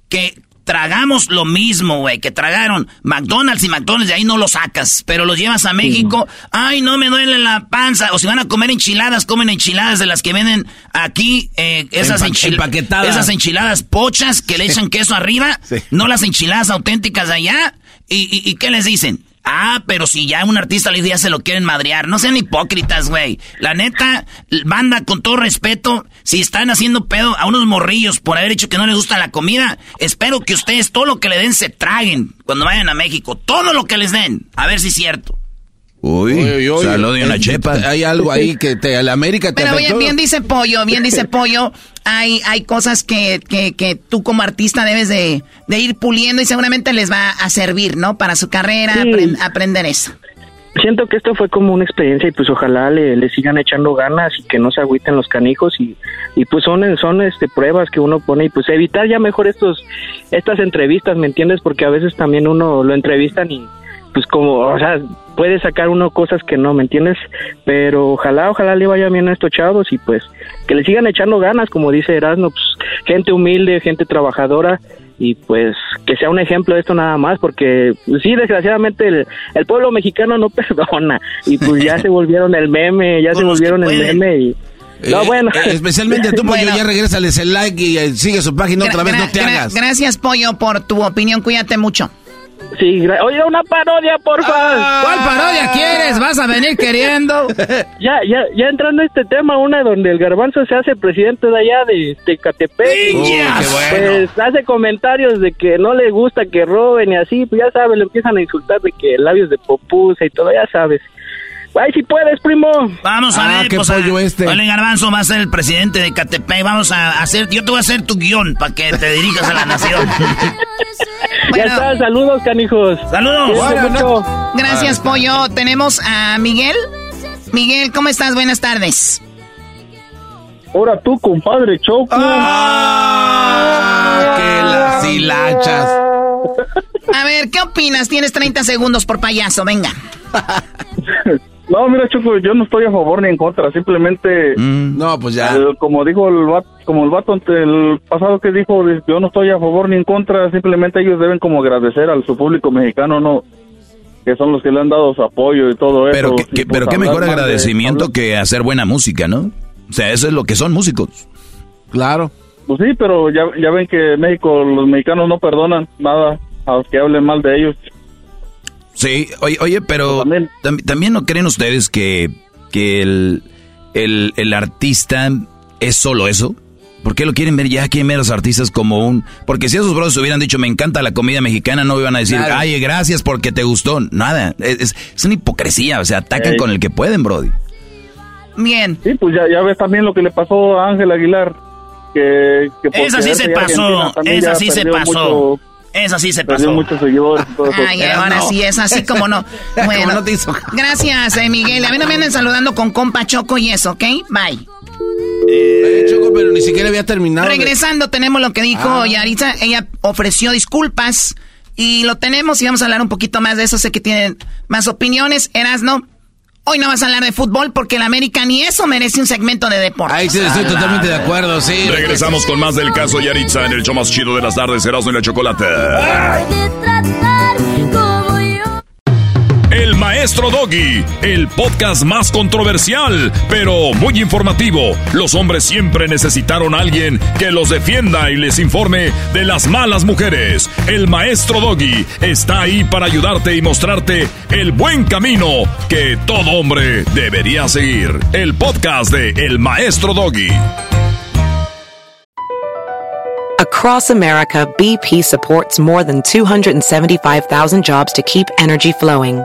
que tragamos lo mismo, güey, que tragaron McDonald's y McDonald's, de ahí no lo sacas, pero los llevas a México, ay, no me duele la panza, o si van a comer enchiladas, comen enchiladas de las que venden aquí, eh, esas, enchiladas, esas enchiladas pochas que le echan queso arriba, no las enchiladas auténticas de allá, y, y ¿qué les dicen? Ah, pero si ya un artista le ya se lo quieren madrear. No sean hipócritas, güey. La neta, banda, con todo respeto, si están haciendo pedo a unos morrillos por haber dicho que no les gusta la comida, espero que ustedes todo lo que le den se traguen cuando vayan a México. Todo lo que les den. A ver si es cierto. Uy, uy, uy salud de una chepa. (laughs) Hay algo ahí que te, la América te Pero bien, bien, dice Pollo, bien dice Pollo. Hay, hay cosas que, que, que tú como artista debes de, de, ir puliendo y seguramente les va a servir, ¿no? Para su carrera, aprender eso. Siento que esto fue como una experiencia y pues ojalá le, le, sigan echando ganas y que no se agüiten los canijos y, y pues son, son este, pruebas que uno pone y pues evitar ya mejor estos, estas entrevistas, ¿me entiendes? Porque a veces también uno lo entrevistan y pues como, o sea, puede sacar uno cosas que no, ¿me entiendes? Pero ojalá, ojalá le vaya bien a estos chavos y pues que le sigan echando ganas, como dice Erasmo, pues gente humilde, gente trabajadora y pues que sea un ejemplo de esto nada más, porque pues, sí, desgraciadamente el, el pueblo mexicano no (laughs) perdona y pues ya se volvieron el meme, ya se volvieron el meme y... No, Eh, bueno. eh, especialmente tú, (laughs) Pollo, ya regrésales el like y eh, sigue su página otra vez, no te hagas. Gracias, Pollo, por tu opinión. Cuídate mucho. Sí, oye, una parodia, por favor. ¿Cuál parodia quieres? ¿Vas a venir queriendo? (laughs) Ya, ya, ya entrando a este tema, una donde el garbanzo se hace presidente de allá de Tecatepec. Uy, qué bueno. Pues hace comentarios de que no le gusta que roben y así, pues ya sabes, le empiezan a insultar de que labios de popusa y todo, ya sabes. Ay, si puedes, primo. Vamos a ver, pues, a- Vale, Garbanzo va a ser el presidente de Catepec. Vamos a hacer, yo te voy a hacer tu guion para que te dirijas a la nación. (laughs) Ya está, saludos, canijos. Saludos. Mucho. Gracias, Pollo. Tenemos a Miguel. Miguel, ¿cómo estás? Buenas tardes. Ahora tú, compadre Choco. Ah, que las hilachas. A ver, ¿qué opinas? Tienes 30 segundos por payaso, venga. (laughs) No, mira, Choco, yo no estoy a favor ni en contra, simplemente... no, pues ya. el- como dijo el vato, como el vato ante el pasado que dijo, yo no estoy a favor ni en contra, simplemente ellos deben como agradecer al su público mexicano, no que son los que le han dado su apoyo y todo eso. Pero, qué- y qué- pues pero qué mejor de- agradecimiento que hacer buena música, ¿no? O sea, eso es lo que son músicos. Claro. Pues sí, pero ya, ya ven que en México los mexicanos no perdonan nada a los que hablen mal de ellos. Sí, oye, oye pero tam- también, no creen ustedes que, que el, el, el artista es solo eso. ¿Por qué lo quieren ver ya? Quieren ver a los artistas como un... Porque si esos brothers hubieran dicho, me encanta la comida mexicana, no iban a decir, Claro. ay, gracias porque te gustó. Nada, es, es- es una hipocresía, o sea, atacan Ey. con el que pueden, brody. Bien. Sí, pues ya, ya ves también lo que le pasó a Ángel Aguilar. Que, que Esa sí se pasó, también esa sí se pasó. mucho- Esa sí se perdió pasó. muchos seguidores y todo eso. Ay, ahora sí es así como no. (laughs) Bueno, gracias, eh, Miguel. A mí no me anden saludando con compa Choco y eso, ¿ok? Bye. Eh, Choco, pero ni siquiera había terminado. de- Regresando, tenemos lo que dijo Ah. Yaritza. Ella ofreció disculpas y lo tenemos y vamos a hablar un poquito más de eso. Sé que tienen más opiniones. Erasno, hoy no vas a hablar de fútbol porque el América ni eso merece un segmento de deportes. Ahí sí, estoy totalmente de acuerdo, sí. Regresamos con más del caso Yaritza en el show más chido de las tardes, Erasmo y la Chocolata. Maestro Doggy, el podcast más controversial, pero muy informativo. Los hombres siempre necesitaron a alguien que los defienda y les informe de las malas mujeres. El Maestro Doggy está ahí para ayudarte y mostrarte el buen camino que todo hombre debería seguir. El podcast de El Maestro Doggy. Across America, BP supports more than 275,000 jobs to keep energy flowing.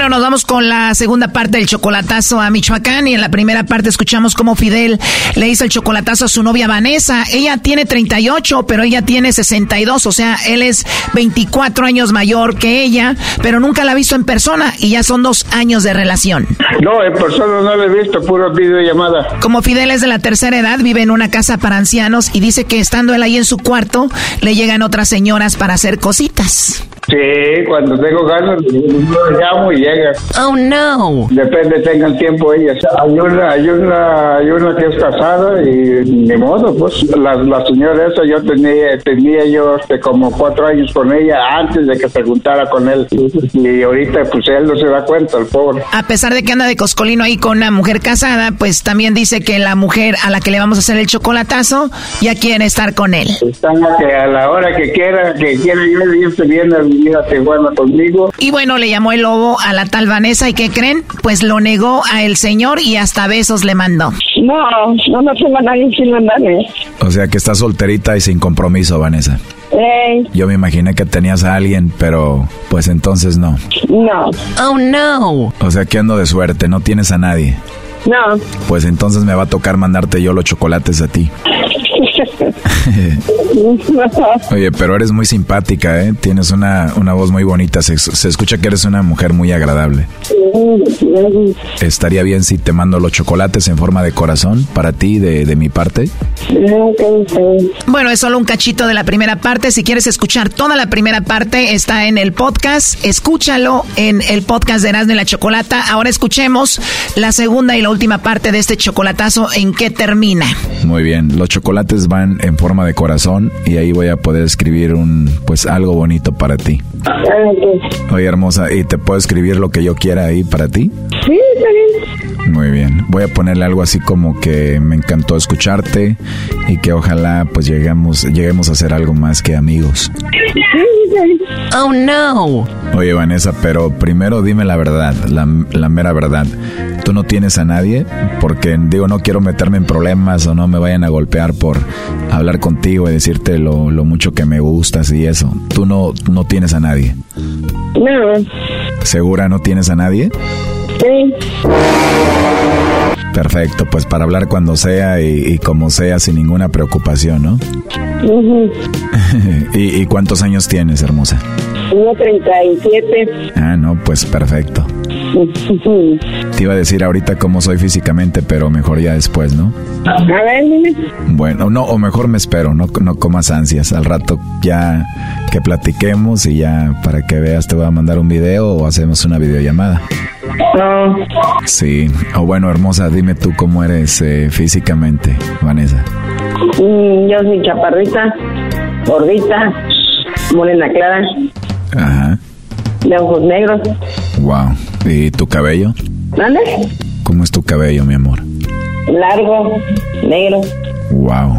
Bueno, nos vamos con la segunda parte del chocolatazo a Michoacán y en la primera parte escuchamos cómo Fidel le hizo el chocolatazo a su novia Vanessa. Ella tiene 38, pero ella tiene 62, o sea, él es 24 años mayor que ella, pero nunca la ha visto en persona y ya son dos años de relación. No, en persona no lo he visto, puro videollamada. Como Fidel es de la tercera edad, vive en una casa para ancianos y dice que estando él ahí en su cuarto, le llegan otras señoras para hacer cositas. Sí, cuando tengo ganas, lo llamo y llega. Oh, no. Depende, tengan tiempo ellas. Hay una, hay una, hay una que es casada y ni modo, pues. La, la señora esa, yo tenía, tenía yo este, como cuatro años con ella antes de que se juntara con él. Y ahorita, pues él no se da cuenta, el pobre. A pesar de que anda de coscolino ahí con una mujer casada, pues también dice que la mujer a la que le vamos a hacer el chocolatazo ya quiere estar con él. Está que a la hora que quiera, que quiera yo, yo se viene a vivir a Tijuana conmigo. Y bueno, le llamó el lobo a la tal Vanessa y ¿qué creen? Pues lo negó a el señor y hasta besos le mandó. No, no, no tengo a nadie sin mandarme. O sea que estás solterita y sin compromiso, Vanessa. Ey, Yo me imaginé que tenías a alguien, pero pues entonces no. no, Oh, no. O sea que ando de suerte, no tienes a nadie. No. Pues entonces me va a tocar mandarte yo los chocolates a ti. (laughs) Oye, pero eres muy simpática, ¿eh? Tienes una, una voz muy bonita. Se, se escucha que eres una mujer muy agradable. ¿Estaría bien si te mando los chocolates en forma de corazón para ti, de, de mi parte? Bueno, es solo un cachito de la primera parte. Si quieres escuchar toda la primera parte, está en el podcast. Escúchalo en el podcast de Erasmo y la Chocolata. Ahora escuchemos la segunda y la última parte de este chocolatazo. ¿En qué termina? Muy bien, los chocolates van en forma de corazón y ahí voy a poder escribir un, pues algo bonito para ti. Oye, hermosa, ¿y te puedo escribir lo que yo quiera ahí para ti? Sí, está bien. Muy bien, voy a ponerle algo así como que me encantó escucharte y que ojalá pues lleguemos, lleguemos a ser algo más que amigos. Oh, no. Oye, Vanessa, pero primero dime la verdad, la, la mera verdad. ¿Tú no tienes a nadie? Porque digo, no quiero meterme en problemas o no me vayan a golpear por hablar contigo y decirte lo, lo mucho que me gustas y eso. ¿Tú no, no tienes a nadie? No, ¿Segura no tienes a nadie? Sí. Perfecto, pues para hablar cuando sea y, y como sea sin ninguna preocupación, ¿no? Ujú. (laughs) ¿Y, ¿Y cuántos años tienes, hermosa? Tengo 37. Ah, no, pues perfecto. Te iba a decir ahorita cómo soy físicamente, pero mejor ya después, ¿no? A ver, dime. Bueno, no, o mejor me espero, no, no comas ansias. Al rato ya que platiquemos y ya para que veas te voy a mandar un video o hacemos una videollamada. No, Sí, o bueno, hermosa, dime tú cómo eres eh, físicamente, Vanessa. mm, yo soy chaparrita, gordita, morena clara, Ajá, de ojos negros. wow. ¿Y tu cabello? ¿Dónde? ¿Cómo es tu cabello, mi amor? Largo, negro. Wow,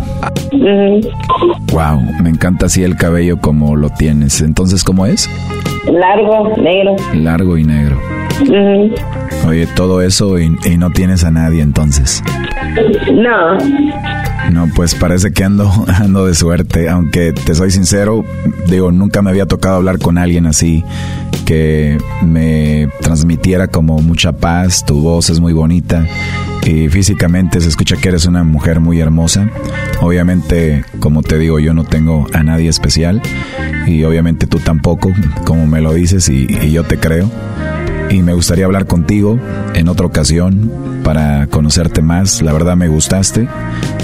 wow, me encanta así el cabello como lo tienes. Entonces, ¿cómo es? Largo, negro. Largo y negro. Oye, todo eso y, y no tienes a nadie entonces. No, No, pues parece que ando, (laughs) ando de suerte, aunque te soy sincero, digo, nunca me había tocado hablar con alguien así que me transmitiera como mucha paz, tu voz es muy bonita y físicamente se escucha que eres una mujer muy hermosa. Obviamente, como te digo, yo no tengo a nadie especial y obviamente tú tampoco, como me lo dices y, y yo te creo. Y me gustaría hablar contigo en otra ocasión para conocerte más. La verdad me gustaste.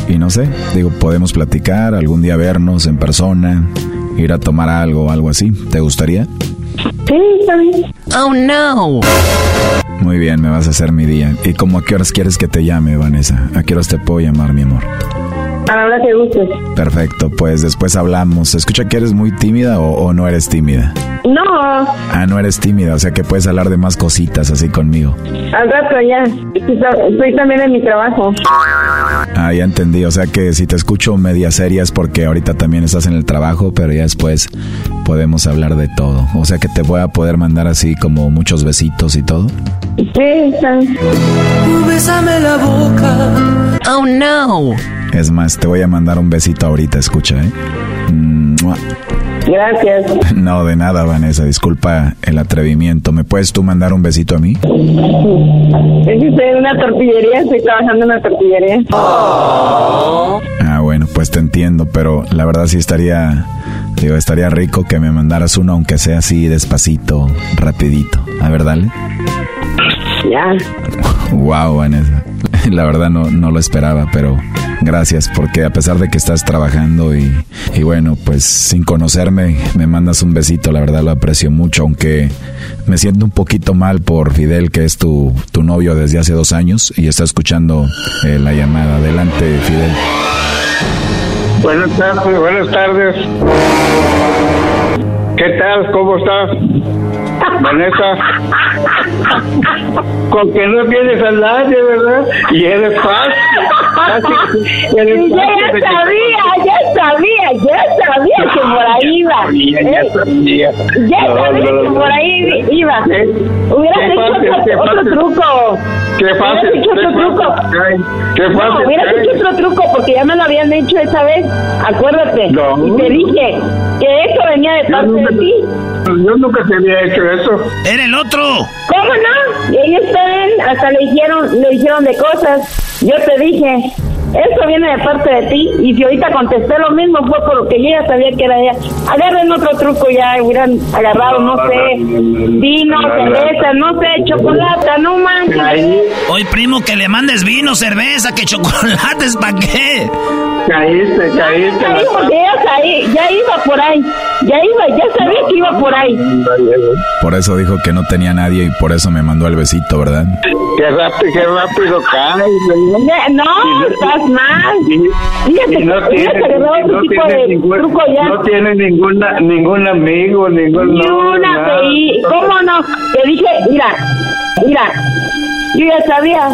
Y no sé, digo, podemos platicar, algún día vernos en persona, ir a tomar algo o algo así. ¿Te gustaría? sí, está bien. Oh, no. Muy bien, me vas a hacer mi día. ¿Y cómo a qué horas quieres que te llame, Vanessa? ¿A qué horas te puedo llamar, mi amor? A la hora que gustes. Perfecto, pues después hablamos. ¿Se escucha que eres muy tímida o, o no eres tímida? No, Ah, no eres tímida, o sea que puedes hablar de más cositas así conmigo. al rato ya. Estoy también en mi trabajo. Ah, ya entendí. O sea que si te escucho media seria es porque ahorita también estás en el trabajo, pero ya después podemos hablar de todo. O sea que te voy a poder mandar así como muchos besitos y todo. Sí. Bésame la boca. Oh, no. Es más, te voy a mandar un besito ahorita, escucha, ¿eh? Mua. Gracias. (laughs) No, de nada, Vanessa. Disculpa el atrevimiento. ¿Me puedes tú mandar un besito a mí? Es que estoy en una tortillería, estoy trabajando en una tortillería. Ah, bueno, pues te entiendo, pero la verdad sí estaría, digo, estaría rico que me mandaras uno, aunque sea así despacito, rapidito. A ver, dale. Ya. Wow, Vanessa. (laughs) La verdad no, no lo esperaba, pero Gracias, porque a pesar de que estás trabajando y, y bueno, pues sin conocerme, me mandas un besito, la verdad lo aprecio mucho, aunque me siento un poquito mal por Fidel, que es tu, tu novio desde hace dos años y está escuchando eh, la llamada. Adelante, Fidel. Buenas tardes, buenas tardes. ¿Qué tal? ¿Cómo estás? Vanessa. Con que no tienes a nadie, ¿verdad? Y eres fácil. (laughs) Eres ya, ya sabía, ya sabía, ya sabía que por ahí iba. Ya ¿eh? sabía. Ya sabía que por ahí iba. Hubieras hecho otro, otro truco. Qué fácil. Hubieras hecho otro qué truco. fácil. Qué No, fácil. hubieras hecho otro truco porque ya me lo habían hecho esa vez. Acuérdate. No. Y te dije que eso venía de parte de ti. Yo nunca te había hecho eso. ¡Era el otro! ¿Cómo no? Y ellos también hasta le dijeron, le dijeron de cosas. Yo te dije, eso viene de parte de ti. Y si ahorita contesté lo mismo fue por lo que yo ya sabía que era ella. Agarren otro truco ya, hubieran agarrado, no sé, vino, cerveza, no sé, chocolate, no manches. Oye, primo, que le mandes vino, cerveza, que chocolates, ¿para qué? Caíste, caíste. Caí porque ya caí, ya iba por ahí, ya iba, ya sabía que iba por ahí. Por eso dijo que no tenía nadie y por eso me mandó el besito, ¿verdad? Qué rápido, qué rápido caes. No, estás mal. Fíjate no tiene, no ninguna, ningún amigo, ningún Ni una. ¿Cómo no? Te dije, mira, mira, yo ya sabía.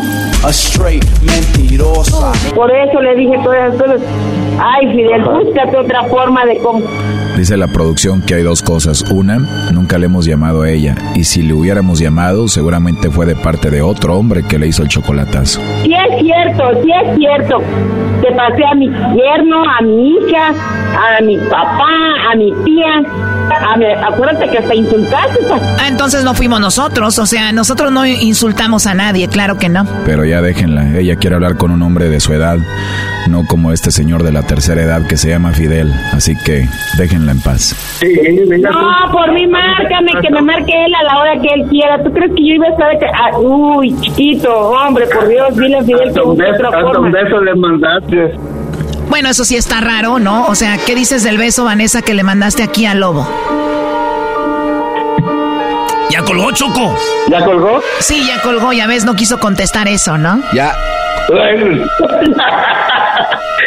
A straight mentirosa. Por eso le dije todas esas cosas. Ay, Fidel, búscate otra forma de cómo. Dice la producción que hay dos cosas. Una, nunca le hemos llamado a ella. Y si le hubiéramos llamado, seguramente fue de parte de otro hombre que le hizo el chocolatazo. Sí es cierto, sí es cierto. Te pasé a mi yerno, a mi hija, a mi papá, a mi tía. A mi, acuérdate que hasta insultaste. Ah, entonces no fuimos nosotros, o sea, nosotros no insultamos a nadie, claro que no. Pero ya déjenla. Ella quiere hablar con un hombre de su edad, no como este señor de la tercera edad que se llama Fidel. Así que déjenla en paz. No, por mí márcame, que me marque él a la hora que él quiera. ¿Tú crees que yo iba a estar acá? Ah, uy, chiquito, hombre, por Dios, dile a Fidel que Hasta un busque beso, otra hasta forma. un beso le mandaste. Bueno, eso sí está raro, ¿no? O sea, ¿qué dices del beso, Vanessa, que le mandaste aquí al lobo? ¿Ya colgó, Choco? ¿Ya colgó? Sí, ya colgó, ya ves, no quiso contestar eso, ¿no? Ya. (laughs)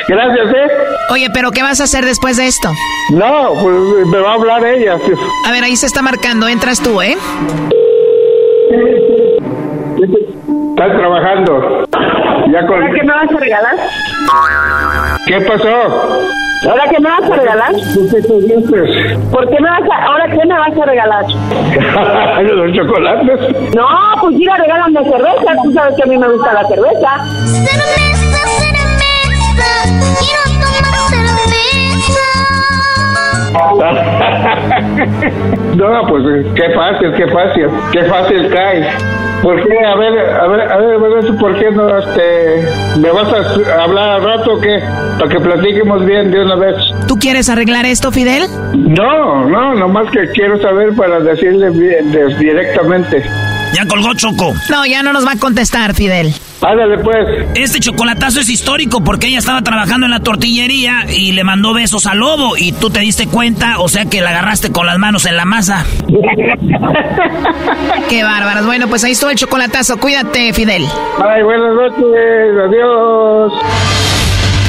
Gracias, ¿eh? Oye, pero ¿qué vas a hacer después de esto? No, pues me va a hablar ella. A ver, ahí se está marcando, entras tú, ¿eh? Estás trabajando. Ya ¿Ahora colgó. qué me vas a regalar? ¿Qué pasó? ¿Ahora qué me vas a regalar? ¿Por qué me vas a, ahora qué me vas a regalar? (laughs) Los chocolates. No, pues ir a regalarme cerveza. Tú sabes que a mí me gusta la cerveza. (laughs) No, pues qué fácil, qué fácil, qué fácil cae. ¿Por qué? A ver, a ver, a ver, Vanessa, ¿por qué no este, me vas a hablar al rato o qué? Para que platiquemos bien de una vez. ¿Tú quieres arreglar esto, Fidel? No, no, nomás que quiero saber para decirle bien, directamente. ¿Ya colgó, Choco? No, ya no nos va a contestar, Fidel. Ándale, pues. Este chocolatazo es histórico porque ella estaba trabajando en la tortillería y le mandó besos al lobo y tú te diste cuenta, o sea que la agarraste con las manos en la masa. (laughs) Qué bárbaros. Bueno, pues ahí estuvo el chocolatazo. Cuídate, Fidel. Ay, buenas noches, adiós.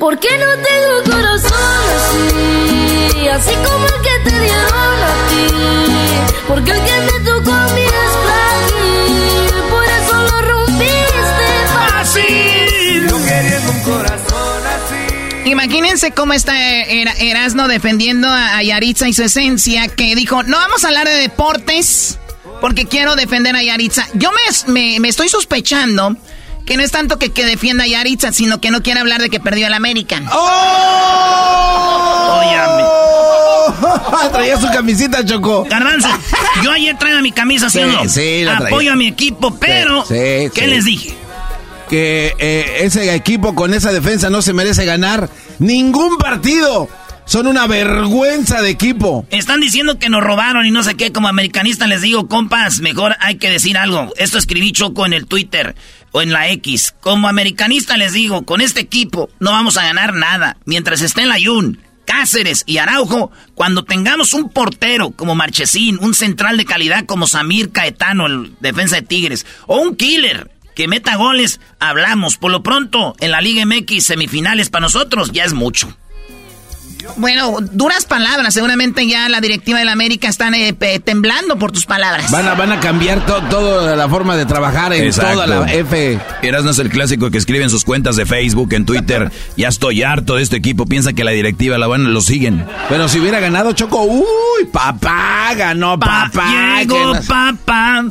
¿Por qué no tengo corazón así? Así como el que te dieron a ti. Porque el que te tocó a mí es frágil. Por eso lo rompiste fácil. No queriendo un corazón así. Imagínense cómo está Erasno defendiendo a Yaritza y su esencia, que dijo, no vamos a hablar de deportes, porque quiero defender a Yaritza. Yo me, me, me estoy sospechando que no es tanto que, que defienda a Yaritza, sino que no quiere hablar de que perdió el American. ¡Oh! (laughs) Traía su camisita, Choco. Garbanzo, yo ayer traía mi camisa, ¿sí, no? Sí, la Apoyo a mi equipo, pero ¿qué les dije? Que eh, ese equipo con esa defensa no se merece ganar ningún partido. Son una vergüenza de equipo. Están diciendo que nos robaron y no sé qué. Como americanista les digo, compas, mejor hay que decir algo. Esto escribí Choco en el Twitter o en la X. Como americanista les digo, con este equipo no vamos a ganar nada. Mientras esté en la Yun, Cáceres y Araujo, cuando tengamos un portero como Marchesín, un central de calidad como Samir Caetano, el defensa de Tigres, o un killer que meta goles, hablamos. Por lo pronto, en la Liga MX semifinales para nosotros ya es mucho. Bueno, duras palabras. Seguramente ya la directiva de la América están eh, temblando por tus palabras. Van a, van a cambiar toda la forma de trabajar en toda la F. Eras no es el clásico que escribe en sus cuentas de Facebook, en Twitter. ya estoy harto de este equipo. Piensa que la directiva la van, lo siguen. Pero si hubiera ganado Choco, uy, papá, ganó papá. Llegó papá.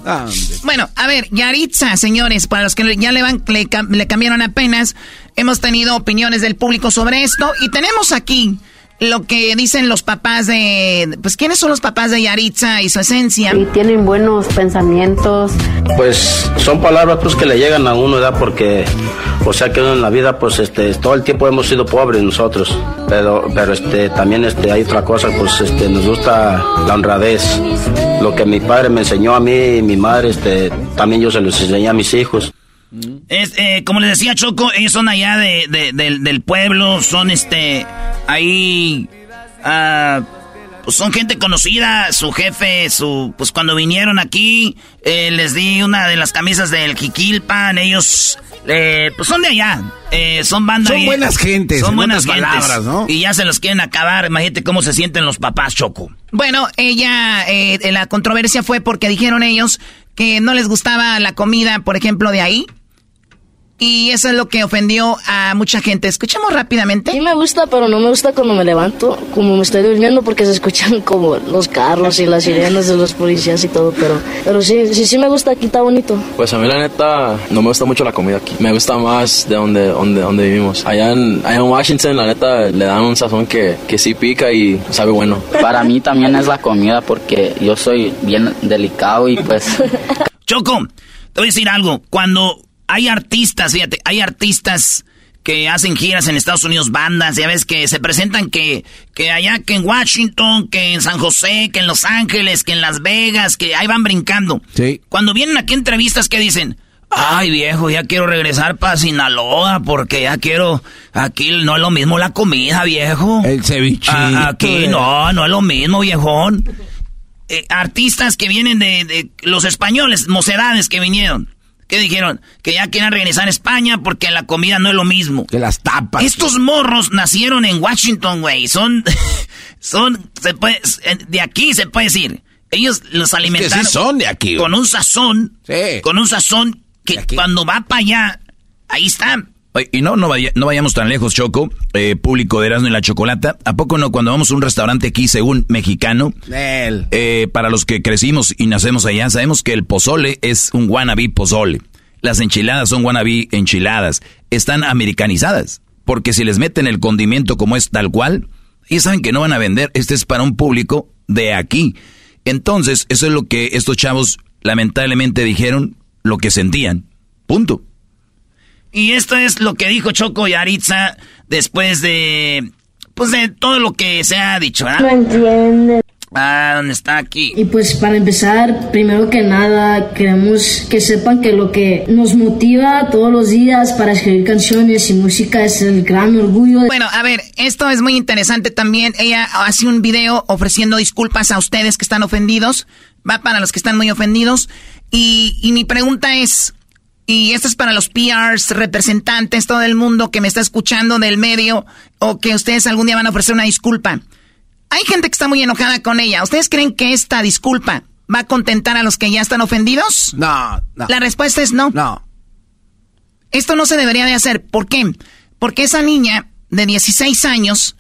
bueno, a ver, Yaritza, señores, para los que ya le, van, le, le cambiaron apenas, hemos tenido opiniones del público sobre esto y tenemos aquí lo que dicen los papás de, pues, ¿quiénes son los papás de Yaritza y su esencia? Y tienen buenos pensamientos. Pues son palabras pues que le llegan a uno, ¿verdad? Porque, o sea que en la vida, pues, este, todo el tiempo hemos sido pobres nosotros, pero, pero, este, también, este, hay otra cosa, pues, este, nos gusta la honradez. Lo que mi padre me enseñó a mí y mi madre, este, también yo se los enseñé a mis hijos. Es, eh, como les decía Choco, ellos son allá de, del, pueblo, son este, ahí, uh, pues son gente conocida, su jefe, su, pues cuando vinieron aquí, eh, les di una de las camisas del Jiquilpan, ellos, eh, pues son de allá, eh, son bandas. Son buenas gentes, son buenas palabras, ¿no? Y ya se los quieren acabar, imagínate cómo se sienten los papás, Choco. Bueno, ella, la controversia fue porque dijeron ellos que no les gustaba la comida, por ejemplo, de ahí y eso es lo que ofendió a mucha gente. Escuchemos rápidamente. Sí me gusta, pero no me gusta cuando me levanto, como me estoy durmiendo, porque se escuchan (laughs) como los carros y las sirenas de los policías y todo. Pero, pero sí, sí, sí me gusta, aquí está bonito. Pues a mí la neta no me gusta mucho la comida aquí. Me gusta más de donde, donde, donde vivimos. Allá en, allá en Washington, la neta, le dan un sazón que, que sí pica y sabe bueno. Para mí también es la comida porque yo soy bien delicado y pues... (laughs) Choco, te voy a decir algo. Cuando hay artistas, fíjate, hay artistas que hacen giras en Estados Unidos, bandas, ya ves que se presentan que, que allá, que en Washington, que en San José, que en Los Ángeles, que en Las Vegas, que ahí van brincando. Sí. Cuando vienen aquí entrevistas, ¿qué dicen? Ay, viejo, ya quiero regresar para Sinaloa porque ya quiero. Aquí no es lo mismo la comida, viejo. El ceviche. aquí no, no es lo mismo, viejón. Eh, artistas que vienen de, de los españoles, mocedades que vinieron. ¿Qué dijeron? Que ya quieren regresar a España porque la comida no es lo mismo. Que las tapas. Estos morros nacieron en Washington, güey. Son, (laughs) son, se puede, de aquí se puede decir. Ellos los alimentaron. sí son de aquí. Con un sazón. Sí. Con un sazón que cuando va para allá, ahí está. Y no, no, vayamos tan lejos, Choco, eh, público de Erasmo y la Chocolata. ¿A poco no? Cuando vamos a un restaurante aquí, según mexicano, eh, para los que crecimos y nacemos allá, sabemos que el pozole es un wannabe pozole. Las enchiladas son wannabe enchiladas. Están americanizadas. Porque si les meten el condimento como es tal cual, y saben que no van a vender. Este es para un público de aquí. Entonces, eso es lo que estos chavos lamentablemente dijeron, lo que sentían. Punto. Y esto es lo que dijo Choco y Aritza después de. Pues de todo lo que se ha dicho, ¿verdad? No entiende. Ah, ¿dónde está aquí? Y pues para empezar, primero que nada, queremos que sepan que lo que nos motiva todos los días para escribir canciones y música es el gran orgullo. Bueno, a ver, esto es muy interesante también. Ella hace un video ofreciendo disculpas a ustedes que están ofendidos. Va para los que están muy ofendidos. Y, y mi pregunta es, y esto es para los PRs, representantes, todo el mundo que me está escuchando del medio o que ustedes algún día van a ofrecer una disculpa. Hay gente que está muy enojada con ella. ¿Ustedes creen que esta disculpa va a contentar a los que ya están ofendidos? No, no. La respuesta es no. No. Esto no se debería de hacer. ¿Por qué? Porque esa niña de 16 años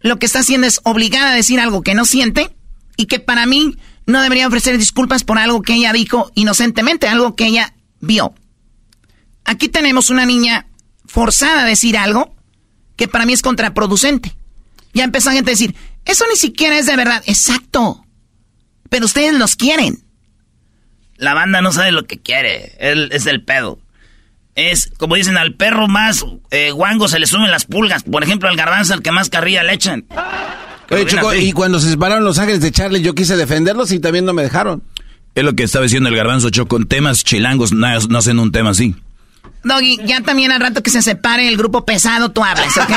lo que está haciendo es obligada a decir algo que no siente y que para mí no debería ofrecer disculpas por algo que ella dijo inocentemente, algo que ella vio. Aquí tenemos una niña forzada a decir algo que para mí es contraproducente. Ya empezó a gente a decir, eso ni siquiera es de verdad. Exacto. Pero ustedes los quieren. La banda no sabe lo que quiere. Él es el pedo. Es, como dicen, al perro más eh, guango se le suben las pulgas. Por ejemplo, al garbanzo, al que más carrilla le echan. Oye, Choco, y cuando se separaron los ángeles de Charlie, yo quise defenderlos y también no me dejaron. Es lo que estaba diciendo el garbanzo, Choco. Con temas chilangos no, no hacen un tema así. Doggy, ya también al rato que se separe el grupo pesado, tú hablas, ¿ok?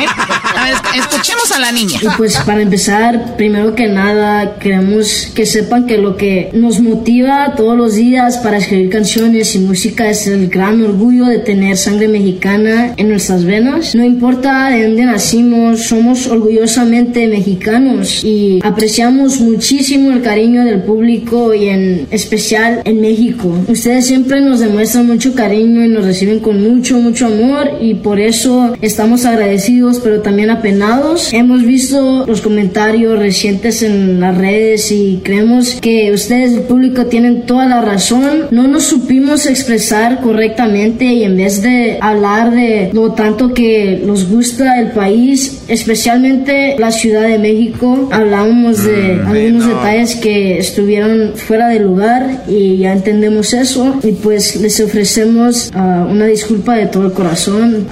A ver, escuchemos a la niña. Pues para empezar, primero que nada, queremos que sepan que lo que nos motiva todos los días para escribir canciones y música es el gran orgullo de tener sangre mexicana en nuestras venas. No importa de dónde nacimos, somos orgullosamente mexicanos y apreciamos muchísimo el cariño del público y en especial en México. Ustedes siempre nos demuestran mucho cariño y nos reciben con mucho, mucho amor y por eso estamos agradecidos pero también apenados. Hemos visto los comentarios recientes en las redes y creemos que ustedes, el público, tienen toda la razón. No nos supimos expresar correctamente y en vez de hablar de lo tanto que nos gusta el país, especialmente la Ciudad de México, hablamos de mm, algunos detalles que estuvieron fuera de lugar y ya entendemos eso y pues les ofrecemos uh, una disculpa disculpa de todo el corazón.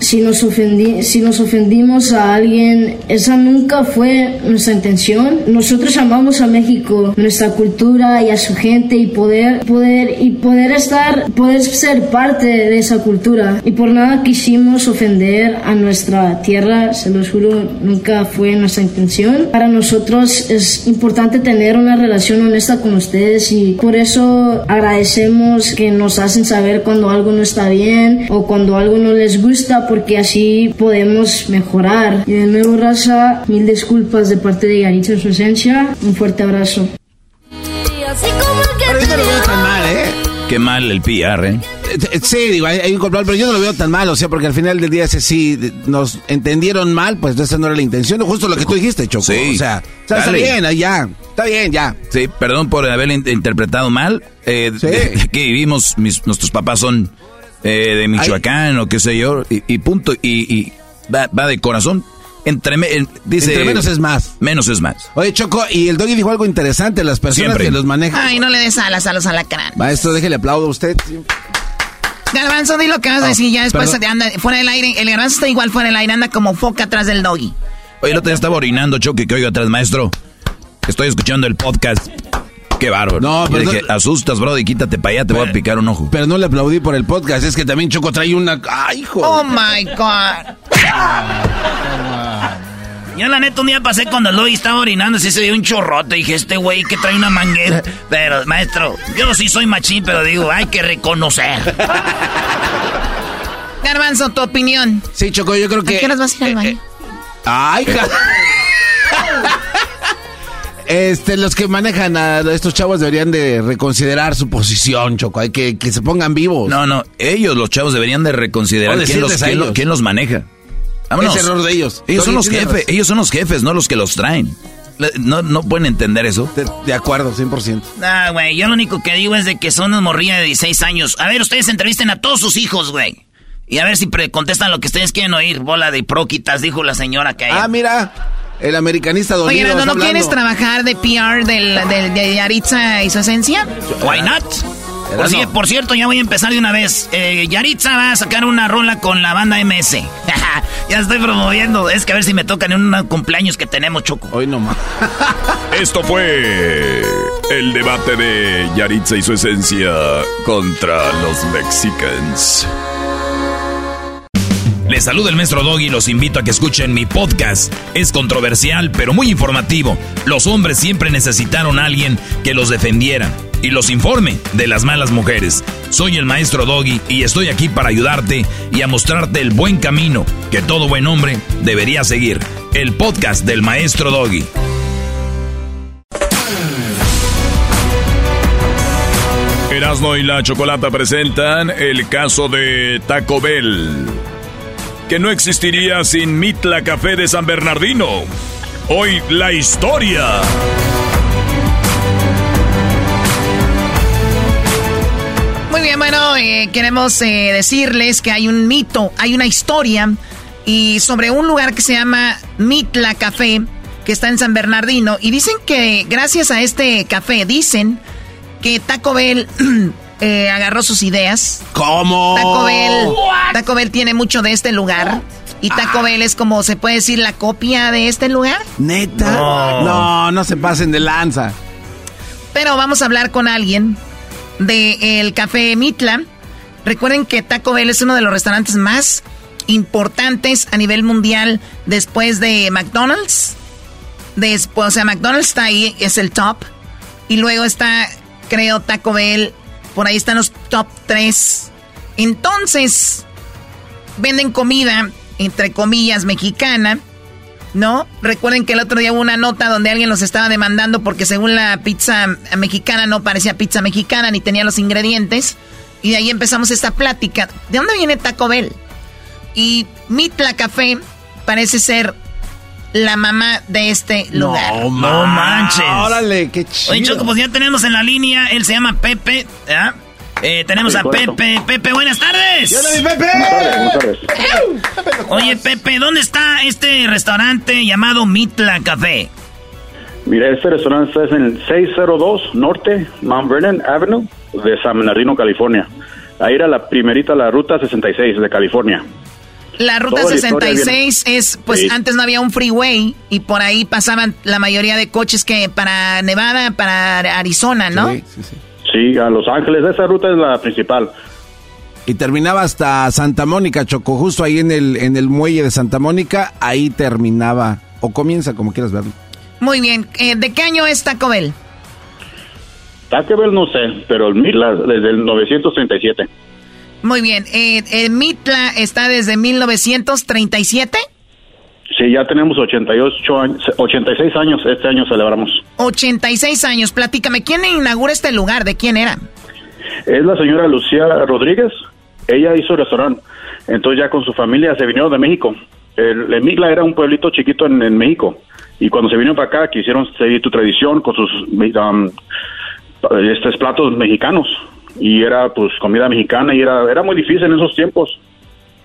si, nos ofendí, si nos ofendimos a alguien, esa nunca fue nuestra intención. Nosotros amamos a México, nuestra cultura y a su gente y poder, poder, y poder estar, poder ser parte de esa cultura. Y por nada quisimos ofender a nuestra tierra, se los juro, nunca fue nuestra intención. Para nosotros es importante tener una relación honesta con ustedes y por eso agradecemos que nos hacen saber cuando algo no está bien o cuando algo no les gusta porque así podemos mejorar. Y de nuevo, raza, mil disculpas de parte de Yaritza en su esencia. Un fuerte abrazo. Pero yo no lo veo tan mal, ¿eh? Qué mal el PR, ¿eh? Sí, digo, hay, un control, pero yo no lo veo tan mal, o sea, porque al final del día ese sí nos entendieron mal, pues esa no era la intención, justo lo que tú dijiste, Choco. Sí, o sea, está bien, ya, está bien, ya. Sí, perdón por haber interpretado mal. Eh, (laughs) aquí vivimos, mis, nuestros papás son eh, de Michoacán o qué sé yo, y, punto, y, va, de corazón. Entre, dice, menos es más. Menos es más. Oye, Choco, y el Doggy dijo algo interesante, las personas que los manejan. Ay, no le des alas a los alacranes. Maestro, déjele aplaudo a usted. Garbanzo, di lo que vas a oh, decir ya después de anda fuera del aire. El garbanzo está igual fuera del aire, anda como foca atrás del doggy. Oye, el otro día estaba orinando, Choque, que oigo atrás, maestro. Estoy escuchando el podcast. Qué bárbaro. No, pero. Dije, asustas, bro, y quítate para allá, te voy a picar un ojo. Pero no le aplaudí por el podcast, es que también Choco trae una. ¡Ay, hijo! ¡Oh, my God! Yo la neta un día pasé cuando Loy estaba orinando, así se dio un chorrote. Dije, este güey que trae una manguera. (laughs) Pero, maestro, yo sí soy machín, pero digo, hay que reconocer. Garbanzo, tu opinión. Sí, Choco, yo creo que... ¿A qué vas a ir al baño? Eh, eh, ay, (laughs) Este, los que manejan a estos chavos deberían de reconsiderar su posición, Choco. Hay que, que se pongan vivos. No, no, ellos, los chavos, deberían de reconsiderar quién los, quién, los, maneja. Vámonos. Es error de ellos. Ellos son los jefes, ellos son los jefes, no los que los traen. No, no pueden entender eso. De, acuerdo, 100%. Ah, güey, yo lo único que digo es de que son una morrilla de 16 años. A ver, ustedes entrevisten a todos sus hijos, güey. Y a ver si contestan lo que ustedes quieren oír. Bola de proquitas, dijo la señora que hay. Ah, mira. El americanista Oye, ¿no, ¿no quieres trabajar de PR del, de Yaritza y su esencia? Why not? Por, por, cierto, ya voy a empezar de una vez. Eh, Yaritza va a sacar una rola con la banda MS. (laughs) ya estoy promoviendo. Es que a ver si me tocan en un cumpleaños que tenemos, Choco. Hoy nomás. (laughs) Esto fue el debate de Yaritza y su esencia contra los Mexicans. Les saluda el maestro Doggy y los invito a que escuchen mi podcast. Es controversial, pero muy informativo. Los hombres siempre necesitaron a alguien que los defendiera y los informe de las malas mujeres. Soy el maestro Doggy y estoy aquí para ayudarte y a mostrarte el buen camino que todo buen hombre debería seguir. El podcast del maestro Doggy. Erasmo y la Chocolata presentan el caso de Taco Bell que no existiría sin Mitla Café de San Bernardino. Hoy la historia. Muy bien, bueno, eh, queremos eh, decirles que hay un mito, hay una historia y sobre un lugar que se llama Mitla Café, que está en San Bernardino, y dicen que gracias a este café, dicen que Taco Bell (clears throat) Eh, agarró sus ideas. ¿Cómo? Taco Bell, Taco Bell tiene mucho de este lugar. Y Taco ah. Bell es como, ¿se puede decir la copia de este lugar? ¿Neta? No, no, se pasen de lanza. Pero vamos a hablar con alguien del el Café Mitla. Recuerden que Taco Bell es uno de los restaurantes más importantes a nivel mundial después de McDonald's. Después, o sea, McDonald's está ahí, es el top. Y luego está, creo, Taco Bell por ahí están los top 3. Entonces, venden comida, entre comillas, mexicana, ¿no? Recuerden que el otro día hubo una nota donde alguien los estaba demandando porque según la pizza mexicana no parecía pizza mexicana ni tenía los ingredientes. Y de ahí empezamos esta plática. ¿De dónde viene Taco Bell? Y Mitla Café parece ser la mamá de este lugar. No, manches. Órale, qué chido. Oye, Choco, pues ya tenemos en la línea, él se llama Pepe. Eh, tenemos a Pepe. Pepe, buenas tardes. ¡Hola, mi Pepe! Buenas tardes, Oye, Pepe, ¿dónde está este restaurante llamado Mitla Café? Mira, este restaurante está en el 602 Norte Mount Vernon Avenue de San Bernardino, California. Ahí era la primerita, la ruta 66 de California. La ruta 66 es, pues antes no había un freeway y por ahí pasaban la mayoría de coches que para Nevada, para Arizona, ¿no? Sí, sí, sí. Sí, a Los Ángeles, esa ruta es la principal. Y terminaba hasta Santa Mónica, Choco, justo ahí en el, en el muelle de Santa Mónica, ahí terminaba, o comienza, como quieras verlo. Muy bien, eh, ¿de qué año es Taco Bell? Taco Bell no sé, pero el desde el 937. Muy bien. Eh, ¿El Mitla está desde 1937? Sí, ya tenemos 88 años, 86 años. Este año celebramos. 86 años. Platícame, ¿quién inaugura este lugar? ¿De quién era? Es la señora Lucía Rodríguez. Ella hizo el restaurante. Entonces ya con su familia se vinieron de México. El, el Mitla era un pueblito chiquito en, México. Y cuando se vinieron para acá quisieron seguir tu tradición con sus um, estos platos mexicanos y era pues comida mexicana y era, era muy difícil en esos tiempos.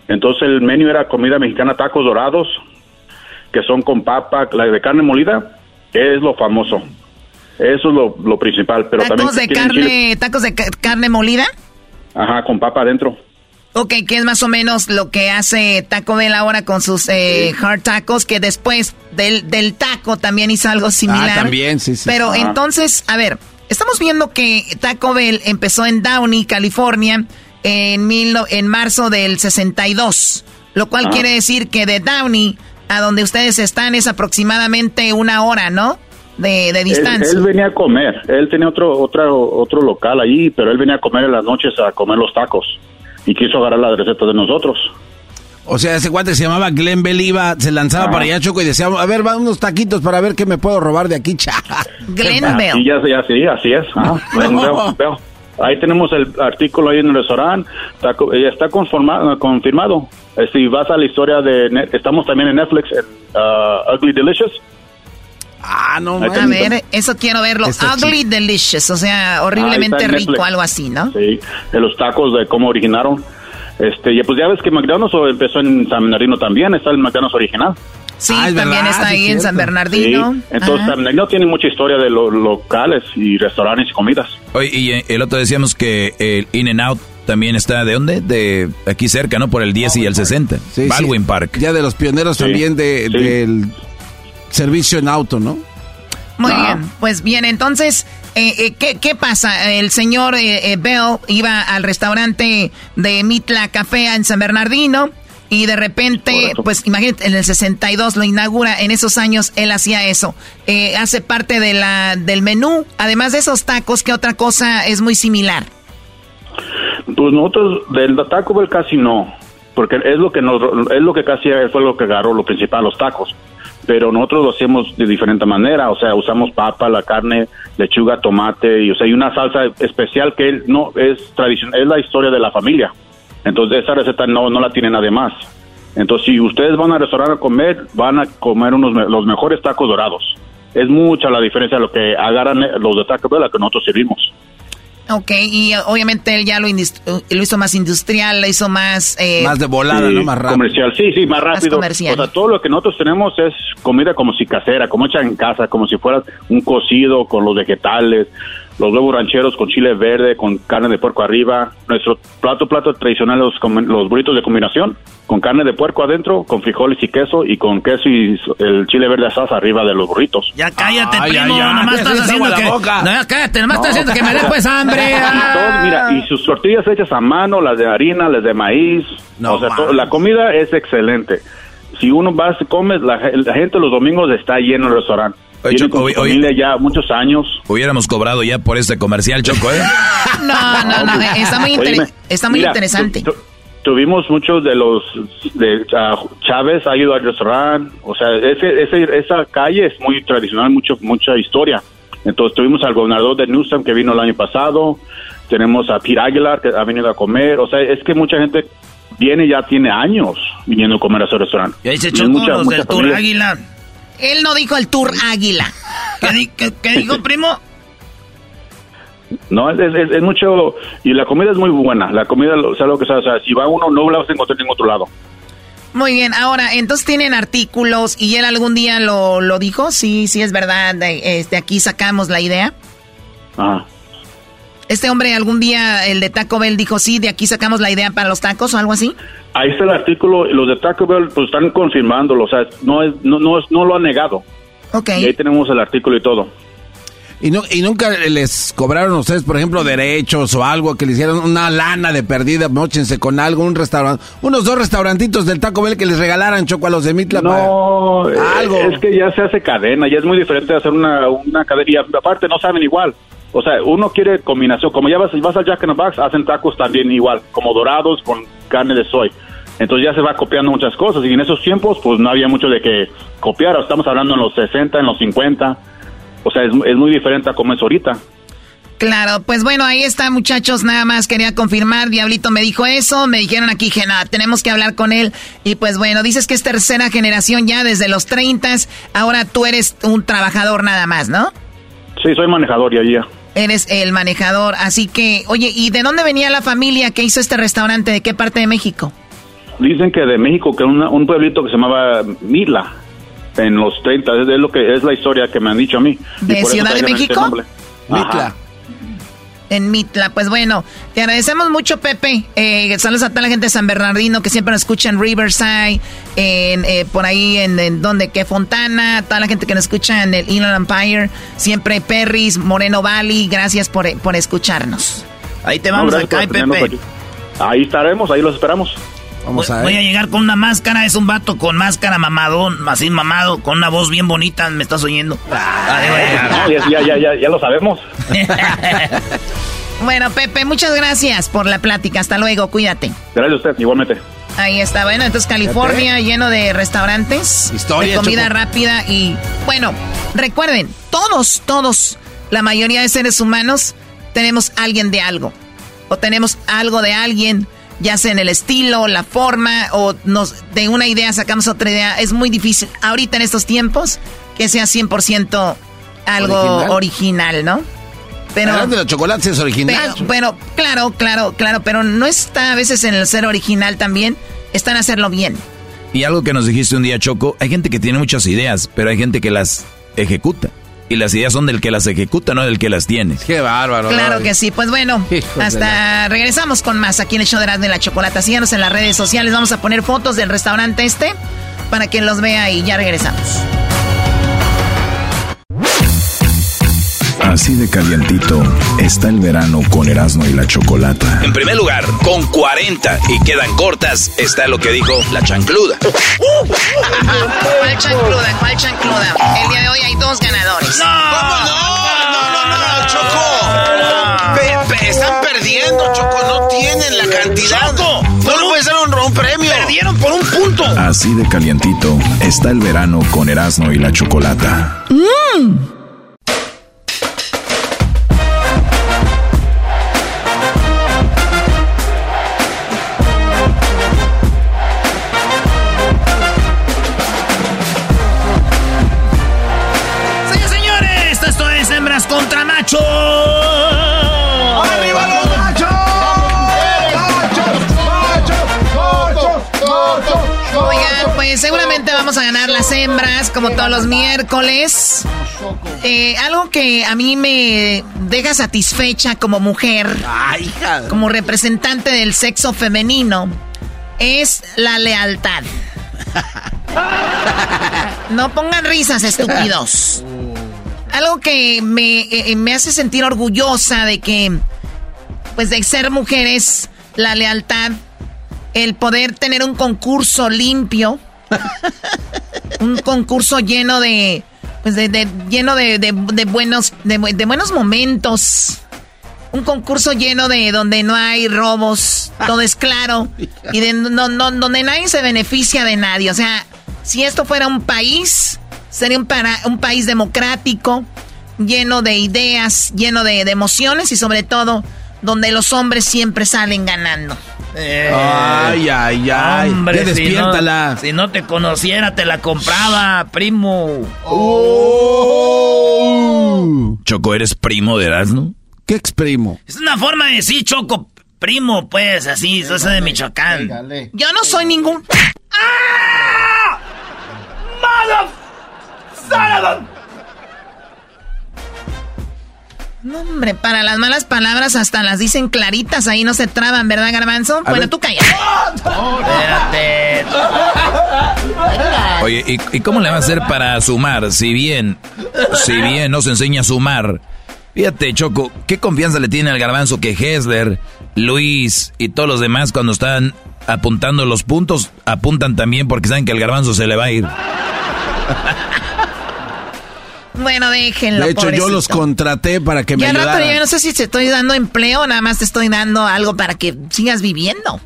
Entonces el menú era comida mexicana, tacos dorados, que son con papa, la de carne molida, es lo famoso. Eso es lo, lo principal. Pero ¿Tacos de carne, tacos de carne molida? Ajá, con papa adentro. Ok, que es más o menos lo que hace Taco Bell ahora con sus eh, hard tacos, que después del, del taco también hizo algo similar. Ah, también, sí, sí. Pero entonces, a ver, Estamos viendo que Taco Bell empezó en Downey, California, en, mil, en marzo del 62, lo cual ah. quiere decir que de Downey a donde ustedes están es aproximadamente una hora, ¿no? De, distancia. Él, venía a comer, él tenía otro, otro, otro local allí, pero él venía a comer en las noches a comer los tacos y quiso agarrar la receta de nosotros. O sea, ese guante se llamaba Glenn Bell, iba, se lanzaba para allá, Choco, y decía, a ver, va unos taquitos para ver qué me puedo robar de aquí, (laughs) cha. Glenn Bell. Sí, ya, ya, sí, así es. (laughs) Ahí tenemos el artículo ahí en el restaurante, ya está confirmado. Eh, si vas a la historia de, estamos también en Netflix, en uh, Ugly Delicious. Ah, no, A ver, eso quiero verlo. Ugly Delicious, o sea, horriblemente rico, algo así, ¿no? Sí, de los tacos, de cómo originaron. Este, y pues ya ves que McDonald's empezó en San Bernardino también, está el McDonald's original. Sí, ah, también está ahí en San Bernardino. Entonces, San Bernardino tiene mucha historia de los locales y restaurantes y comidas. Oye, y eh, el otro decíamos que el In and Out también está de dónde? De aquí cerca, ¿no? Por el 10 y el 60. Baldwin Park. Ya de los pioneros también de, del servicio en auto, ¿no? Muy bien, pues bien, entonces, eh, eh, ¿qué, ¿qué, pasa? El señor eh, Bell iba al restaurante de Mitla Café en San Bernardino y de repente, pues imagínate, en el 62 lo inaugura, en esos años él hacía eso. hace parte de la, del menú, además de esos tacos, ¿qué otra cosa es muy similar? Pues nosotros del Taco Bell casi no, porque es lo que nos, es lo que casi fue lo que agarró lo principal, los tacos. Pero nosotros lo hacemos de diferente manera, o sea, usamos papa, la carne, lechuga, tomate y o sea, hay una salsa especial que él no es tradicional, es la historia de la familia. Entonces esa receta no no la tiene nadie más. Entonces si ustedes van al restaurante a comer, van a comer unos los mejores tacos dorados. Es mucha la diferencia de lo que agarran los de Taco Bell a que nosotros servimos. Ok, y obviamente él ya lo, lo hizo más industrial, lo hizo más... Eh, más de volada, ¿no? Más rápido. Comercial, sí, sí, más rápido. o sea, todo lo que nosotros tenemos es comida como si casera, como hecha en casa, como si fuera un cocido con los vegetales, los huevos rancheros con chile verde, con carne de puerco arriba. Nuestro plato, plato tradicional, los, los burritos de combinación, con carne de puerco adentro, con frijoles y queso, y con queso y el chile verde asaz arriba de los burritos. Ya cállate, primo, nomás estás haciendo que... No, ya cállate, nomás estás haciendo que me dé pues hambre. (laughs) mira, y sus tortillas hechas a mano, las de harina, las de maíz. No, o sea, la comida es excelente. Si uno va, se come, la, la gente los domingos está lleno el restaurante. Oye, Choco, ya muchos años. Hubiéramos cobrado ya por este comercial, Choco, ¿eh? (laughs) no, no, no, está muy, está muy interesante. tuvimos muchos de los de Chávez ha ido al restaurante, o sea, ese, ese, esa calle es muy tradicional, mucho mucha historia. Entonces tuvimos al gobernador de Newsom que vino el año pasado, tenemos a Pete Aguilar que ha venido a comer, o sea, es que mucha gente viene ya tiene años viniendo a comer a ese restaurante. Y ahí se Choco, los del Tour Aguilar. Él no dijo el Tour Águila. ¿Qué, dijo, primo? No, es, mucho. Y la comida es muy buena. La comida, o sea, lo que sea, o sea, si va uno, no la vas a encontrar en ningún otro lado. Muy bien, ahora, entonces tienen artículos y él algún día lo, lo dijo, sí, sí es verdad, de, este, aquí sacamos la idea. Ah. Este hombre algún día, el de Taco Bell, dijo, sí, de aquí sacamos la idea para los tacos o algo así. Ahí está el artículo, los de Taco Bell pues están confirmándolo, o sea, no, es, no, no, no lo han negado. Ok. Y ahí tenemos el artículo y todo. ¿Y, no, ¿Y nunca les cobraron ustedes, por ejemplo, derechos o algo, que le hicieron una lana de perdida, mochense con algo, un restaurante, unos dos restaurantitos del Taco Bell que les regalaran choco a los de Mitla? No, algo. es que ya se hace cadena, ya es muy diferente de hacer una, una cadena, y aparte no saben igual. O sea, uno quiere combinación, como ya vas, vas al Jack in the Box, hacen tacos también igual, como dorados con carne de soy. Entonces ya se va copiando muchas cosas y en esos tiempos pues no había mucho de que copiar, estamos hablando en los 60, en los 50, o sea, es, es muy diferente a como es ahorita. Claro, pues bueno, ahí está muchachos, nada más quería confirmar, Diablito me dijo eso, me dijeron aquí que nada, tenemos que hablar con él y pues bueno, dices que es tercera generación ya desde los 30, ahora tú eres un trabajador nada más, ¿no? Sí, soy manejador y ya. Eres el manejador, así que, oye, ¿y de dónde venía la familia que hizo este restaurante? ¿De qué parte de México? Dicen que de México, que una, un pueblito que se llamaba Mila, en los 30, es, lo que es la historia que me han dicho a mí. ¿De Ciudad de México? Mitla en Mitla. Pues bueno, te agradecemos mucho, Pepe. Eh, saludos a toda la gente de San Bernardino que siempre nos escucha en Riverside, en, eh, por ahí en, donde que Fontana, toda la gente que nos escucha en el Inland Empire, siempre Perris, Moreno Valley, gracias por, por escucharnos. Ahí te vamos acá, Pepe. Ahí estaremos, ahí los esperamos. Vamos a Voy a llegar con una máscara, es un vato con máscara mamadón, así mamado, con una voz bien bonita, ¿me estás oyendo? (laughs) Ah, (laughs) ya, ya, ya, ya lo sabemos. (laughs) bueno, Pepe, muchas gracias por la plática. Hasta luego, cuídate. Gracias a usted, igualmente. Ahí está, bueno, entonces California lleno de restaurantes, Historia, de comida rápida y bueno, recuerden, todos, todos, la mayoría de seres humanos tenemos alguien de algo o tenemos algo de alguien ya sea en el estilo, la forma, o nos, de una idea sacamos otra idea. Es muy difícil ahorita en estos tiempos que sea 100% algo original, ¿no? Pero de los chocolates es original. Pero, claro, claro, claro, pero no está a veces en el ser original también, está en hacerlo bien. Y algo que nos dijiste un día, Choco, hay gente que tiene muchas ideas, pero hay gente que las ejecuta. Y las ideas son del que las ejecuta, no del que las tiene. Qué bárbaro. Claro que sí. Pues bueno, hasta regresamos con más aquí en el show de de la Chocolata. Síganos en las redes sociales. Vamos a poner fotos del restaurante este para que los vea y ya regresamos. Así de calientito está el verano con Erasmo y la Chocolata. En primer lugar, con 40 y quedan cortas, está lo que dijo la chancluda. ¿Cuál chancluda? ¿Cuál chancluda? El día de hoy hay dos ganadores. ¡No! ¿Cómo no? No, no, no, Choco. están perdiendo, Choco. No tienen la cantidad. Choco, no le puede ser un, un premio. Perdieron por un punto. Así de calientito está el verano con Erasmo y la Chocolata. ¡Mmm! Las hembras como todos los miércoles. Eh, algo que a mí me deja satisfecha como mujer, como representante del sexo femenino, es la lealtad. (laughs) No pongan risas, estúpidos algo que me, eh, me hace sentir orgullosa de que, pues de ser mujeres, la lealtad, el poder tener un concurso limpio, (laughs) un concurso lleno de, pues de, lleno de, buenos, de, buenos momentos. Un concurso lleno de donde no hay robos, todo es claro y de donde nadie se beneficia de nadie. O sea, si esto fuera un país, Sería un, para, un país democrático, lleno de ideas, lleno de, emociones y sobre todo donde los hombres siempre salen ganando. Eh, ay, ay, ay. Hombre, despiértala. Si no, te conociera, te la compraba, primo. Oh. Choco, ¿eres primo de Erasmo? ¿Qué exprimo? Es una forma de decir, Choco. Primo, pues, así, eso es de Michoacán. Yo no soy ningún... ¡Ah! No, hombre, para las malas palabras hasta las dicen claritas, ahí no se traban, ¿verdad, Garbanzo? bueno, tú calla. Espérate. Oye, ¿y, cómo le va a hacer para sumar? Si bien, si bien no se enseña a sumar. Fíjate, Choco, ¿qué confianza le tiene al Garbanzo que Hessler, Luis y todos los demás cuando están apuntando los puntos, apuntan también porque saben que el Garbanzo se le va a ir? (laughs) Bueno, déjenlo. De hecho, yo los contraté para que me ayudaran. Ya yo no sé si te estoy dando empleo o nada más te estoy dando algo para que sigas viviendo.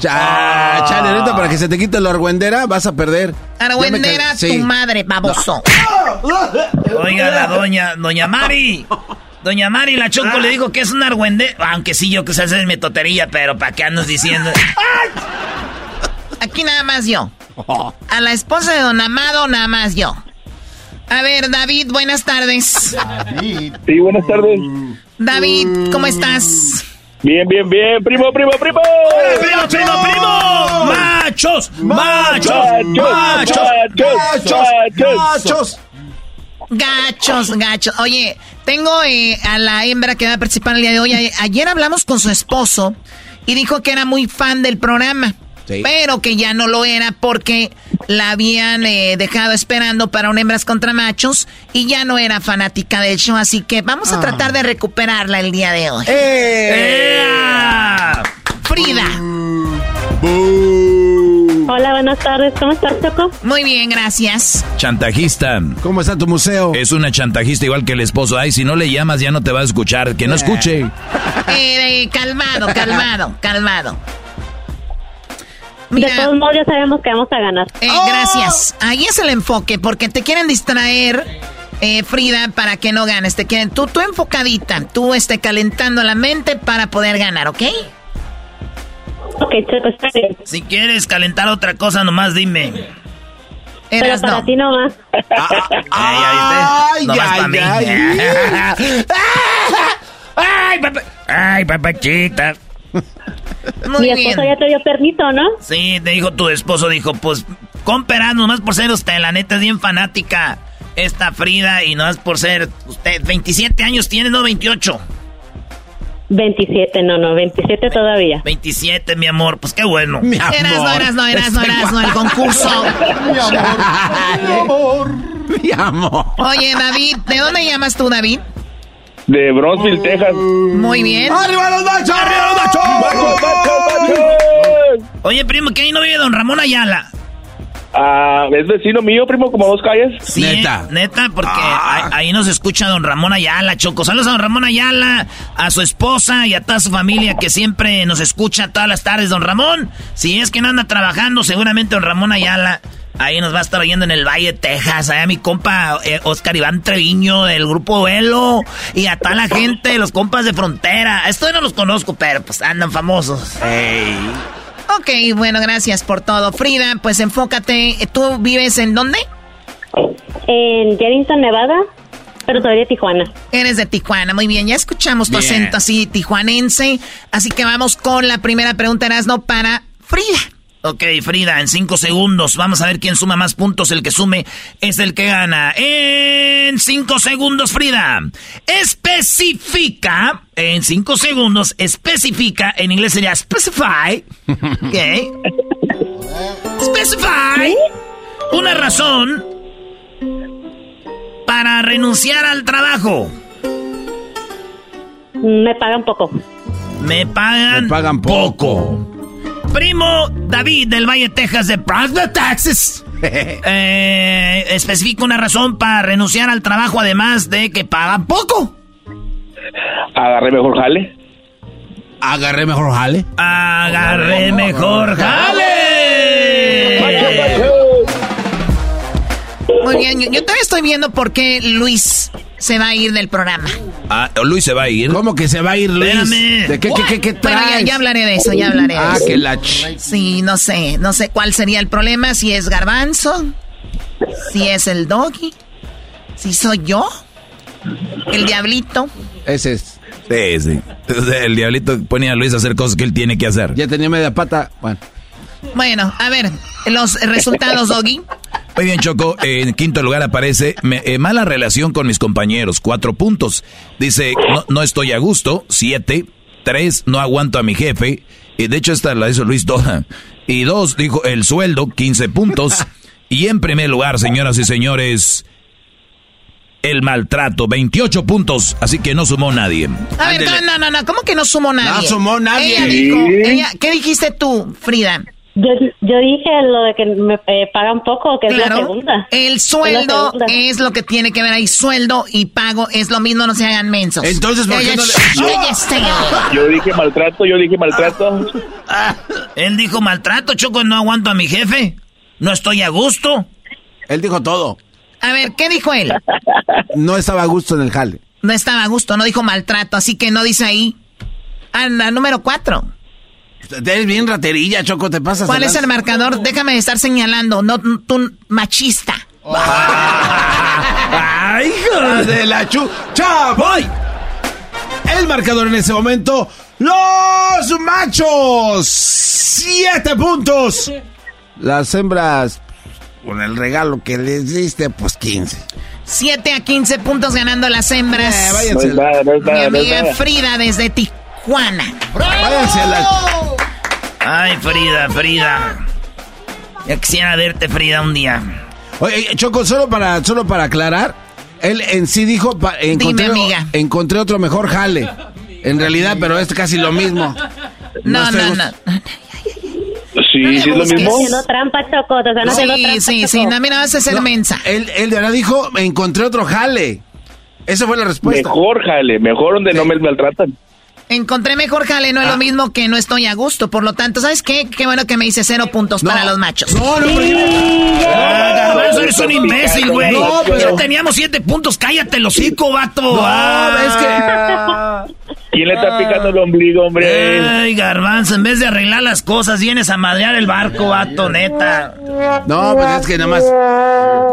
Ya, chale, ahorita para que se te quite la argüendera vas a perder. Argüendera, tu madre, baboso. Oiga, la doña, doña Mari. Doña Mari, la Choco le dijo que es una argüendera. Aunque sí, yo que sé hacer mi totería, pero ¿para qué andas diciendo? Aquí nada más yo. A la esposa de don Amado, nada más yo. A ver, David, buenas tardes. David. Sí, buenas tardes. David, ¿cómo estás? Bien, bien, bien. Primo, primo, primo. primo, primo, primo! ¡Machos! ¡Machos! ¡Machos! ¡Machos! ¡Machos! Gachos, gachos. Oye, tengo eh, a la hembra que va a participar el día de hoy. Ayer hablamos con su esposo y dijo que era muy fan del programa. Pero que ya no lo era porque la habían eh, dejado esperando para un hembras contra machos y ya no era fanática del show. Así que vamos a ah. tratar de recuperarla el día de hoy. ¡Eh! Frida. Hola, buenas tardes. ¿Cómo estás, Choco? Muy bien, gracias. Chantajista. ¿Cómo está tu museo? Es una chantajista igual que el esposo. Ay, si no le llamas ya no te va a escuchar. Que no eh. escuche. calmado, calmado, calmado de todos modos ya sabemos que vamos a ganar. Eh, gracias. Ahí es el enfoque, porque te quieren distraer, eh, Frida, para que no ganes. Te quieren, tú, tú enfocadita, tú esté calentando la mente para poder ganar, ¿ok? Ok, está bien. Si quieres calentar otra cosa, nomás dime. Pero para ti nomás. Ay, nomás para mí. (laughs) Ay, papá. Ay, papachita. Mi esposo ya te dio permiso, ¿no? Sí, te dijo tu esposo, dijo, pues, compera nomás por ser usted, la neta es bien fanática. esta Frida y no es por ser usted. 27 años tiene, no 28. 27, no, no, 27 todavía. 27, mi amor, pues qué bueno. Mi amor. Eras, no, eras, no, eras, no, eras, no, el concurso. (laughs) mi amor. (laughs) Mi amor. Oye, David, ¿de dónde llamas tú, David? De Bronzeville, Texas. Muy bien. ¡Arriba los machos! ¡Arriba los machos! Oye, primo, ¿qué ahí no vive don Ramón Ayala? Ah, es vecino mío, primo, como dos calles. Sí, neta. Neta, porque ah. ahí, nos escucha don Ramón Ayala, Choco. Saludos a don Ramón Ayala, a su esposa y a toda su familia que siempre nos escucha todas las tardes, don Ramón. Si es que no anda trabajando, seguramente don Ramón Ayala ahí nos va a estar oyendo en el Valle, Texas. Allá mi compa eh, Oscar Iván Treviño del grupo Velo y a toda la gente, los compas de frontera. Esto no los conozco, pero pues andan famosos. Hey. Ok, bueno, gracias por todo. Frida, pues enfócate. ¿Tú vives en dónde? En Jenningston, Nevada, pero todavía de Tijuana. Eres de Tijuana, muy bien. Ya escuchamos tu acento así tijuanense. Así que vamos con la primera pregunta, Erasno, para Frida. Ok, Frida, en cinco segundos. Vamos a ver quién suma más puntos. El que sume es el que gana. En cinco segundos, Frida. Especifica. En cinco segundos, especifica. En inglés sería specify. Ok. Specify. Una razón para renunciar al trabajo. Me pagan poco. Me pagan, Me pagan poco primo David del Valle, Texas, de Brownsville, Texas. (laughs) eh, especifica una razón para renunciar al trabajo, además de que pagan poco. Agarré mejor jale. Agarré mejor jale. Agarré mejor jale. Muy bien, yo, todavía estoy viendo por qué Luis se va a ir del programa. Ah, Luis se va a ir. ¿Cómo que se va a ir Luis? Espérame. ¿De qué, qué, qué, Bueno, ya, hablaré de eso, ya hablaré de ah, eso. que la Sí, no sé, no sé cuál sería el problema, si es Garbanzo, si es el Doggy, si soy yo, el Diablito. Ese es. Sí, sí. El Diablito pone a Luis a hacer cosas que él tiene que hacer. Ya tenía media pata, bueno. Bueno, a ver, los resultados, Doggy. Muy bien, Choco. En quinto lugar aparece eh, mala relación con mis compañeros, cuatro puntos. Dice, no, estoy a gusto, siete. Tres, no aguanto a mi jefe. Y de hecho, esta la hizo Luis Doha. Y dos, dijo, el sueldo, 15 puntos. y en primer lugar, señoras y señores, el maltrato, 28 puntos. Así que no sumó nadie. A ver, no, no, no, ¿cómo que no sumó nadie? No sumó nadie. Ella dijo, ¿qué dijiste tú, Frida? Yo, yo dije lo de que me eh, pagan poco, que es la segunda. El sueldo es, lo que tiene que ver ahí. Sueldo y pago es lo mismo, no se hagan mensos. Entonces, ¿por qué no le... Yo dije maltrato, yo dije maltrato. él dijo maltrato, Choco, no aguanto a mi jefe. No estoy a gusto. Él dijo todo. A ver, ¿qué dijo él? No estaba a gusto en el jale. No estaba a gusto, no dijo maltrato, así que no dice ahí. Anda, número cuatro. Eres bien raterilla, Choco, te pasas. ¿Cuál es el marcador? Déjame estar señalando, no tú machista. (laughs) ¡Ay, hijo de la chu! voy! El marcador en ese momento, los machos, siete puntos. Las hembras, con el regalo que les diste, pues 15. 7 a 15 puntos ganando las hembras. Eh, váyanse. Mi amiga Frida desde Tijuana. Váyanse a la... Ay, Frida, Frida. Ya quisiera verte, Frida, un día. Oye, Choco, solo para, solo para aclarar, él en sí dijo, encontré, encontré otro mejor jale. En realidad, pero es casi lo mismo. No, no, no. Sí, sí es lo mismo. haciendo trampa, Choco. Te están sí, trampa, sí, sí. No, mira, vas a ser mensa. Él, él de verdad dijo, encontré otro jale. Esa fue la respuesta. Mejor jale, mejor donde no me maltratan. Encontré mejor jale, no es lo ah. mismo que no estoy a gusto. Por lo tanto, ¿sabes qué? Qué bueno que me dice cero puntos para los machos. No, no, ah, eres un imbécil, güey. No, Ya teníamos siete puntos. Cállate, los hocico, vato. No, ah. es que... ¿Quién le está picando el ombligo, hombre? Ay, garbanzo, en vez de arreglar las cosas, vienes a madrear el barco, vato, neta. No, pues es que nada más.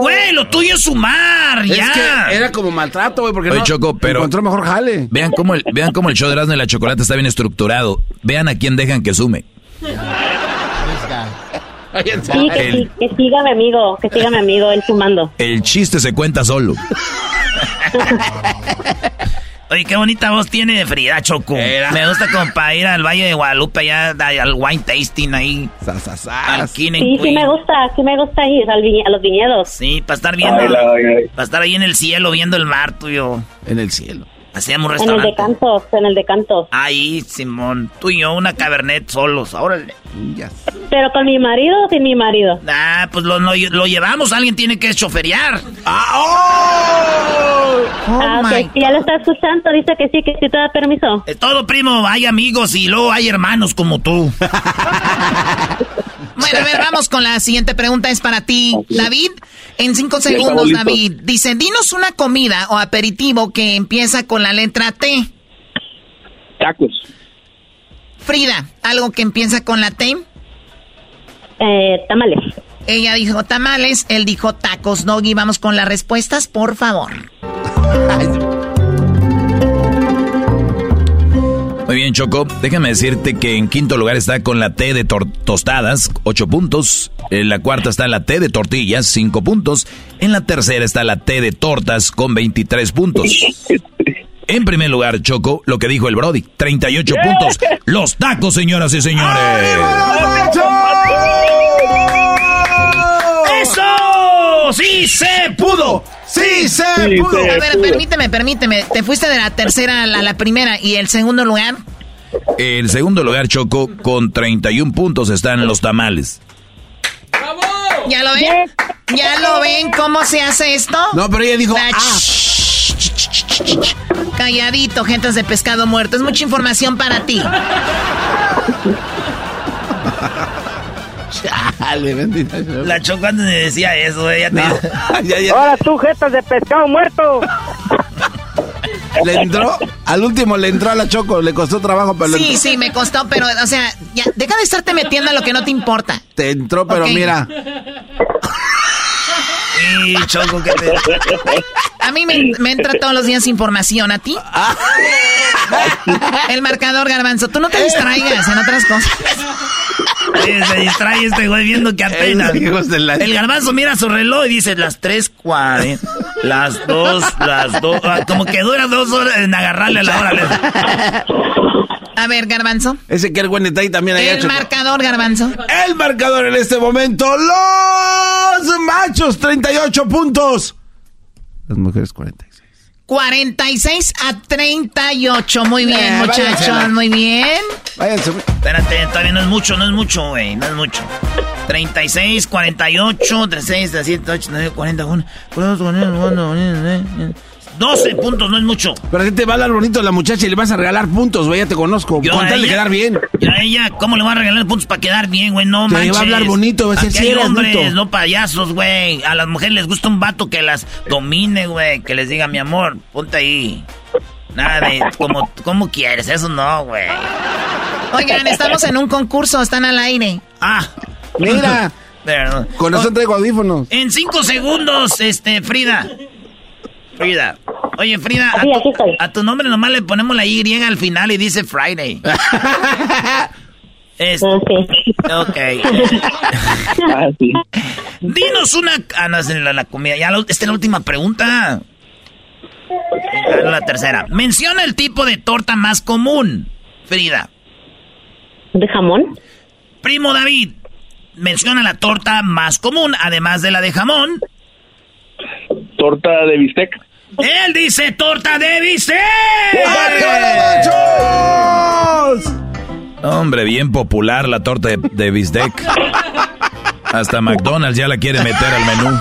Güey, lo tuyo es sumar, es ya. Que era como maltrato, güey, porque Oye, no Choco, pero encontró mejor jale. Vean cómo el, vean cómo el show de Erasmo y la Chocolate está bien estructurado. Vean a quién dejan que sume. Sí, que, sí, que siga mi amigo, que siga mi amigo, él fumando. El chiste se cuenta solo. Oye, qué bonita voz tiene Frida Choco. Me gusta como para ir al Valle de Guadalupe, allá al wine tasting ahí. Al sí, sí me gusta, sí me gusta ir a los viñedos. Sí, para estar viendo, para estar ahí en el cielo viendo el mar tuyo. En el cielo. Hacíamos restaurante. En el de Cantos, en el de Cantos. Ahí, Simón. Tú y yo, una cabernet solos. Órale. ¿Pero con mi marido o sin mi marido? Ah, pues lo, lo, llevamos. Alguien tiene que choferiar. ¡Ah, oh! ah oh Ya lo está escuchando. Dice que sí, que sí te da permiso. Es todo, primo. Hay amigos y luego hay hermanos como tú. (laughs) bueno, a ver, vamos con la siguiente pregunta. Es para ti, David. En cinco segundos, David. Dice, dinos una comida o aperitivo que empieza con la letra T. Tacos. Frida, ¿algo que empieza con la T? Eh, tamales. Ella dijo tamales, él dijo tacos. Doggy, vamos con las respuestas, por favor. (laughs) Muy bien, Choco. Déjame decirte que en quinto lugar está con la T de tostadas, 8 puntos. En la cuarta está la T de tortillas, 5 puntos. En la tercera está la T de tortas con 23 puntos. (laughs) En primer lugar, Choco, lo que dijo el Brody, 38 puntos. (laughs) Los tacos, señoras y señores. ¡Sí se! A ver, permíteme, permíteme. Te fuiste de la tercera a la, primera y el segundo lugar. El segundo lugar, Choco, con 31 puntos están los tamales. ¿Ya lo ven? ¿Ya lo ven cómo se hace esto? No, pero ella dijo... Ah. Calladito, gentes de pescado muerto. Es mucha información para ti. (laughs) (laughs) La Choco antes me decía eso, ella (laughs) Ahora tú, jetas de pescado muerto. Le entró, al último le entró a la Choco, le costó trabajo, pero Sí, sí, me costó, pero, o sea, ya, deja de estarte metiendo a lo que no te importa. Te entró, pero mira. Sí, Choco, que te... A mí me, me, entra todos los días información, ¿a ti? El marcador, Garbanzo, tú no te distraigas en otras cosas. Se distrae este güey viendo que apenas. El garbanzo mira su reloj y dice las 3.40, las 2, las 2. Ah, como que dura dos horas en agarrarle a la hora. A ver, garbanzo. Ese que el buen detalle también hay El marcador, garbanzo. El marcador en este momento. Los machos, 38 puntos. Las mujeres, 40. 46 a 38. Muy bien, eh, muchachos. Muy bien. Váyanse. Espérate, todavía no es mucho, no es mucho, güey. No es mucho. 36, 48, 36, 37, 8, 9, 40, 1. 12 puntos, no es mucho. Pero a ti te va a dar bonito a la muchacha y le vas a regalar puntos, güey, ya te conozco. Yo Con tal de quedar bien. Ya a ella, ¿cómo le va a regalar puntos para quedar bien, güey? No, Te va a hablar bonito, va a ser hay hombres, no payasos, güey. A las mujeres les gusta un vato que las domine, güey. Que les diga, mi amor, ponte ahí. Nada de, como, ¿cómo quieres? Eso no, güey. Oigan, estamos en un concurso, están al aire. Ah. Mira. (laughs) Con eso traigo audífonos. En cinco segundos, este, Frida. Frida. Oye, Frida, a, tu, nombre nomás le ponemos la Y al final y dice Friday. (laughs) Es, ok. (laughs) Ah, Dinos una. Ah, no, es la, la comida. Ya esta es la última pregunta. La tercera. Menciona el tipo de torta más común, Frida. ¿De jamón? Primo David, menciona la torta más común, además de la de jamón torta de bistec. Él dice torta de bistec. Hombre, bien popular la torta de, bistec. Hasta McDonald's ya la quiere meter al menú.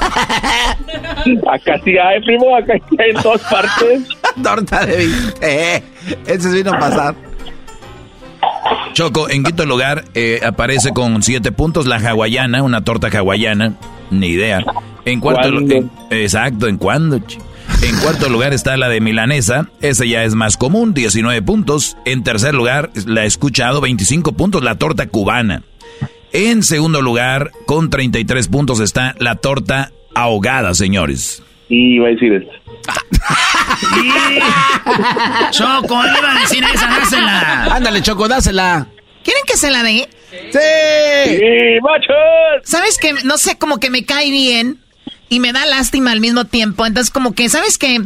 Acá sí hay, primo, acá sí hay en todas partes. torta de bistec. Ese se vino a pasar. Choco, en quinto lugar eh, aparece con siete puntos la hawaiana, una torta hawaiana, ni idea. En cuarto lugar, exacto, ¿en cuándo? En cuarto lugar está la de milanesa, esa ya es más común, 19 puntos. En tercer lugar, la he escuchado, 25 puntos, la torta cubana. En segundo lugar, con 33 puntos está la torta ahogada, señores. Y iba a decir esto. (laughs) Choco, iba a decir esa, dásela. Ándale, Choco, dásela. ¿Quieren que se la dé? ¡Sí! ¡Sí, machos! ¿Sabes qué? No sé, como que me cae bien y me da lástima al mismo tiempo. Entonces, como que, ¿sabes qué?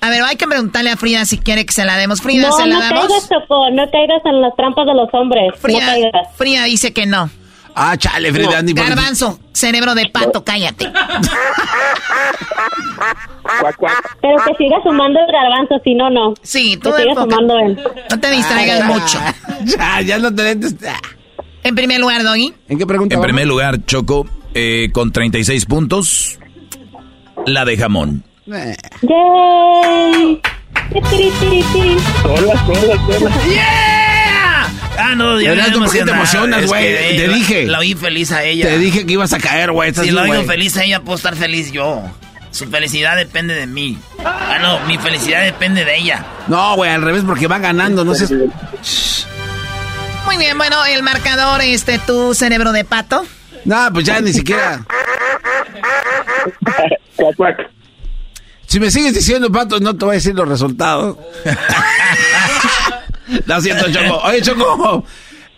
A ver, hay que preguntarle a Frida si quiere que se la demos. Frida, no, ¿se la no damos? Caigas, Choco, no caigas en las trampas de los hombres. Frida, no. Frida dice que no. Ah, chale, Frida. Garbanzo, cerebro de pato, cállate. Pero que siga sumando el garbanzo, si no, no. Sí, tú Que siga sumando él. No te distraigas Ah, mucho. (laughs) Ya, ya no te... En primer lugar, Doggy. ¿En qué pregunta? En vamos? primer lugar, Choco, eh, con 36 puntos, la de jamón. ¡Yay! Hola, hola, hola. ¡Yeah! Ah, no, ya Erasmo, me ¿por qué te emocionas, Es güey? que, Te la- dije. La oí feliz a ella. Te dije que ibas a caer, güey. Si lo bien, oigo feliz a ella, puedo estar feliz yo. Su felicidad depende de mí. Ah, no, mi felicidad depende de ella. No, güey, al revés, porque va ganando, no sé. Muy bien, bueno, el marcador, este, tu cerebro de pato. No, pues ya ni siquiera. Si me sigues diciendo, Pato, no te voy a decir los resultados. (laughs) Lo siento, Choco. Oye, Choco.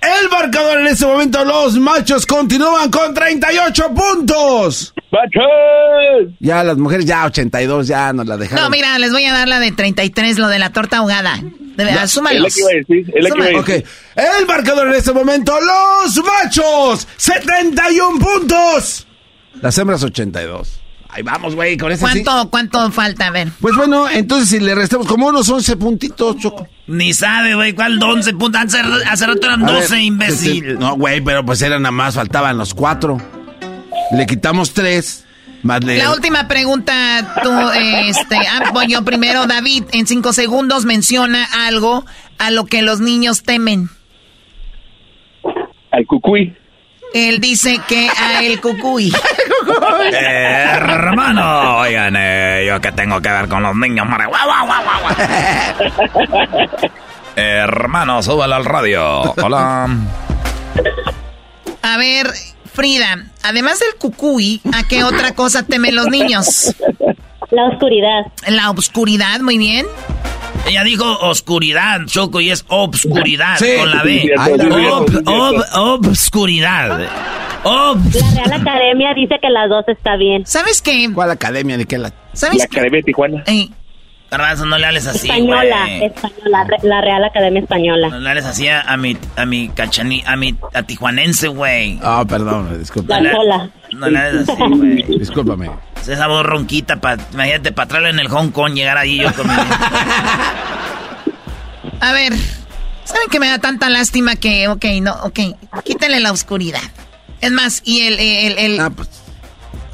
El marcador en este momento, los machos continúan con 38 puntos. ¡Machos! Ya las mujeres, ya 82, ya nos la dejaron. No, mira, les voy a dar la de 33, lo de la torta ahogada. De verdad, Es súmalos. la que iba a decir, es la que iba a Ok, decir. el marcador en este momento, los machos, 71 puntos. Las hembras, 82. Ahí vamos, güey, con ese sí. ¿Cuánto, ¿Cuánto falta? A ver. Pues bueno, entonces si le restamos como unos 11 puntitos, Choco. Ni sabe, güey, ¿cuál 11 puntos? Hace, hace rato eran A 12, ver, imbécil. este, No, güey, pero pues eran nada más, faltaban los cuatro. Le quitamos tres, más. La última pregunta, tú, este, ah, voy yo primero, David, en cinco segundos menciona algo a lo que los niños temen. Al cucuy. Él dice que a el cucuy. (laughs) Eh, hermano, oigan, eh, yo que tengo que ver con los niños. mare- guau, guau, guau, guau, guau. Eh, (laughs) hermano, súbalo al radio. Hola. A ver, Frida, además del cucuy, ¿a qué otra cosa temen los niños? La oscuridad. La obscuridad, muy bien. Ella dijo oscuridad, Choco, y es obscuridad, Sí. con la B. Ob- ob- obscuridad. Ob- La Real Academia dice que las dos está bien. ¿Sabes qué? ¿Cuál academia ni qué la...? ¿Sabes La qué? Academia de Tijuana. Ey, Garbanzo, no le hables así, Española, güey. española, la Real Academia Española. No le hables así a, mi, a mi cachani, a mi, a tijuanense, güey. Ah, perdón, disculpa. La sola. No le hables así, güey. (laughs) Discúlpame. Es Esa voz ronquita, pa, imagínate, para traerla en el Hong Kong, llegar ahí yo con mi... (laughs) a ver, ¿saben que me da tanta lástima que, ok, no, ok, quítenle la oscuridad. Es más, y el, el, el, Ah, pues,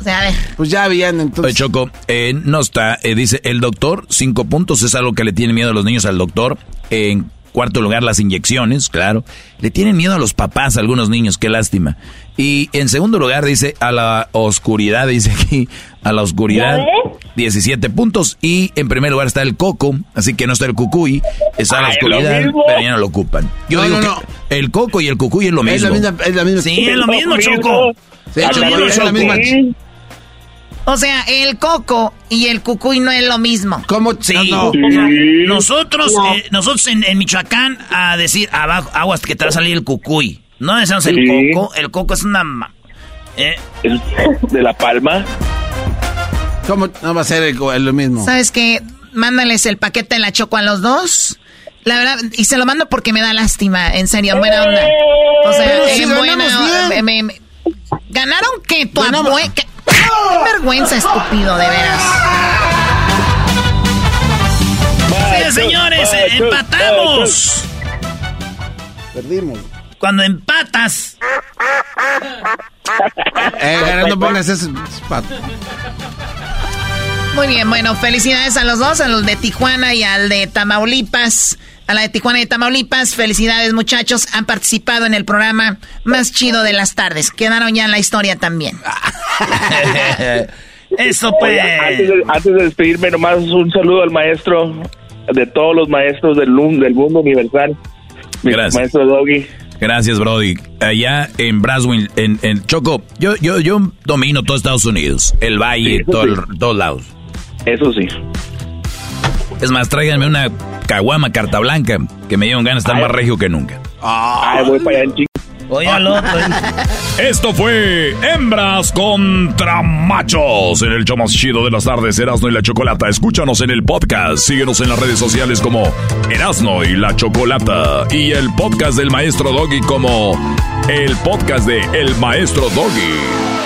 sea, a ver, pues ya habían Oye, entonces... Choco, eh, no está, eh, dice el doctor, cinco puntos, es algo que le tiene miedo a los niños al doctor. En cuarto lugar, las inyecciones, claro. Le tienen miedo a los papás, a algunos niños, qué lástima. Y en segundo lugar, dice a la oscuridad, (laughs) dice aquí, a la oscuridad, ¿Ya ves? 17 puntos. Y en primer lugar está el coco, así que no está el cucuy, está la es lo oscuridad, mismo. pero ya no lo ocupan. Yo No, digo no, que no. el coco y el cucuy es lo Es la mismo. misma... Es la misma Sí, es lo mismo, Choco. Sí, Es lo Choco, mismo, es la misma... O sea, el coco y el cucuy no es lo mismo. ¿Cómo? Sí. No, no. Sí. Nosotros, No. eh, nosotros en, en Michoacán, a decir, abajo, aguas que te va a salir el cucuy. No decimos el coco, el coco es una... ma- Eh, de La Palma. ¿Cómo no va a ser el- el- lo mismo? ¿Sabes qué? Mándales el paquete de la choco a los dos. La verdad, y se lo mando porque me da lástima, en serio, buena onda. O sea, Pero si en buena ganamos onda, bien. me- me- ¿Ganaron qué? Tu abue- ¿Qué? Qué vergüenza, estúpido, de veras. sí, señores, empatamos. Perdimos. Cuando empatas, Eh, ganando pongas ese... Pato. Muy bien, bueno, felicidades a los dos, a los de Tijuana y al de Tamaulipas. A la de Tijuana y de Tamaulipas, felicidades muchachos, han participado en el programa más chido de las tardes. Quedaron ya en la historia también. (laughs) eso Oye, pues... antes, de, antes de despedirme, nomás un saludo al maestro, de todos los maestros del, mun- del mundo universal. Mi Gracias. maestro Doggy. Gracias, Brody. Allá en Braswell, en, en Choco, yo, yo, yo domino todo Estados Unidos, el valle, Sí, todo sí. el- todos lados. Eso sí. Es más, tráiganme una caguama carta blanca, que me dieron ganas de estar Ay. más regio que nunca. Ay, voy para allá en ching. Oye al otro. (laughs) Esto fue Hembras contra Machos en el show más chido de las tardes, Erasno y la Chocolata. Escúchanos en el podcast. Síguenos en las redes sociales como Erasno y la Chocolata. Y el podcast del Maestro Doggy como el podcast de El Maestro Doggy.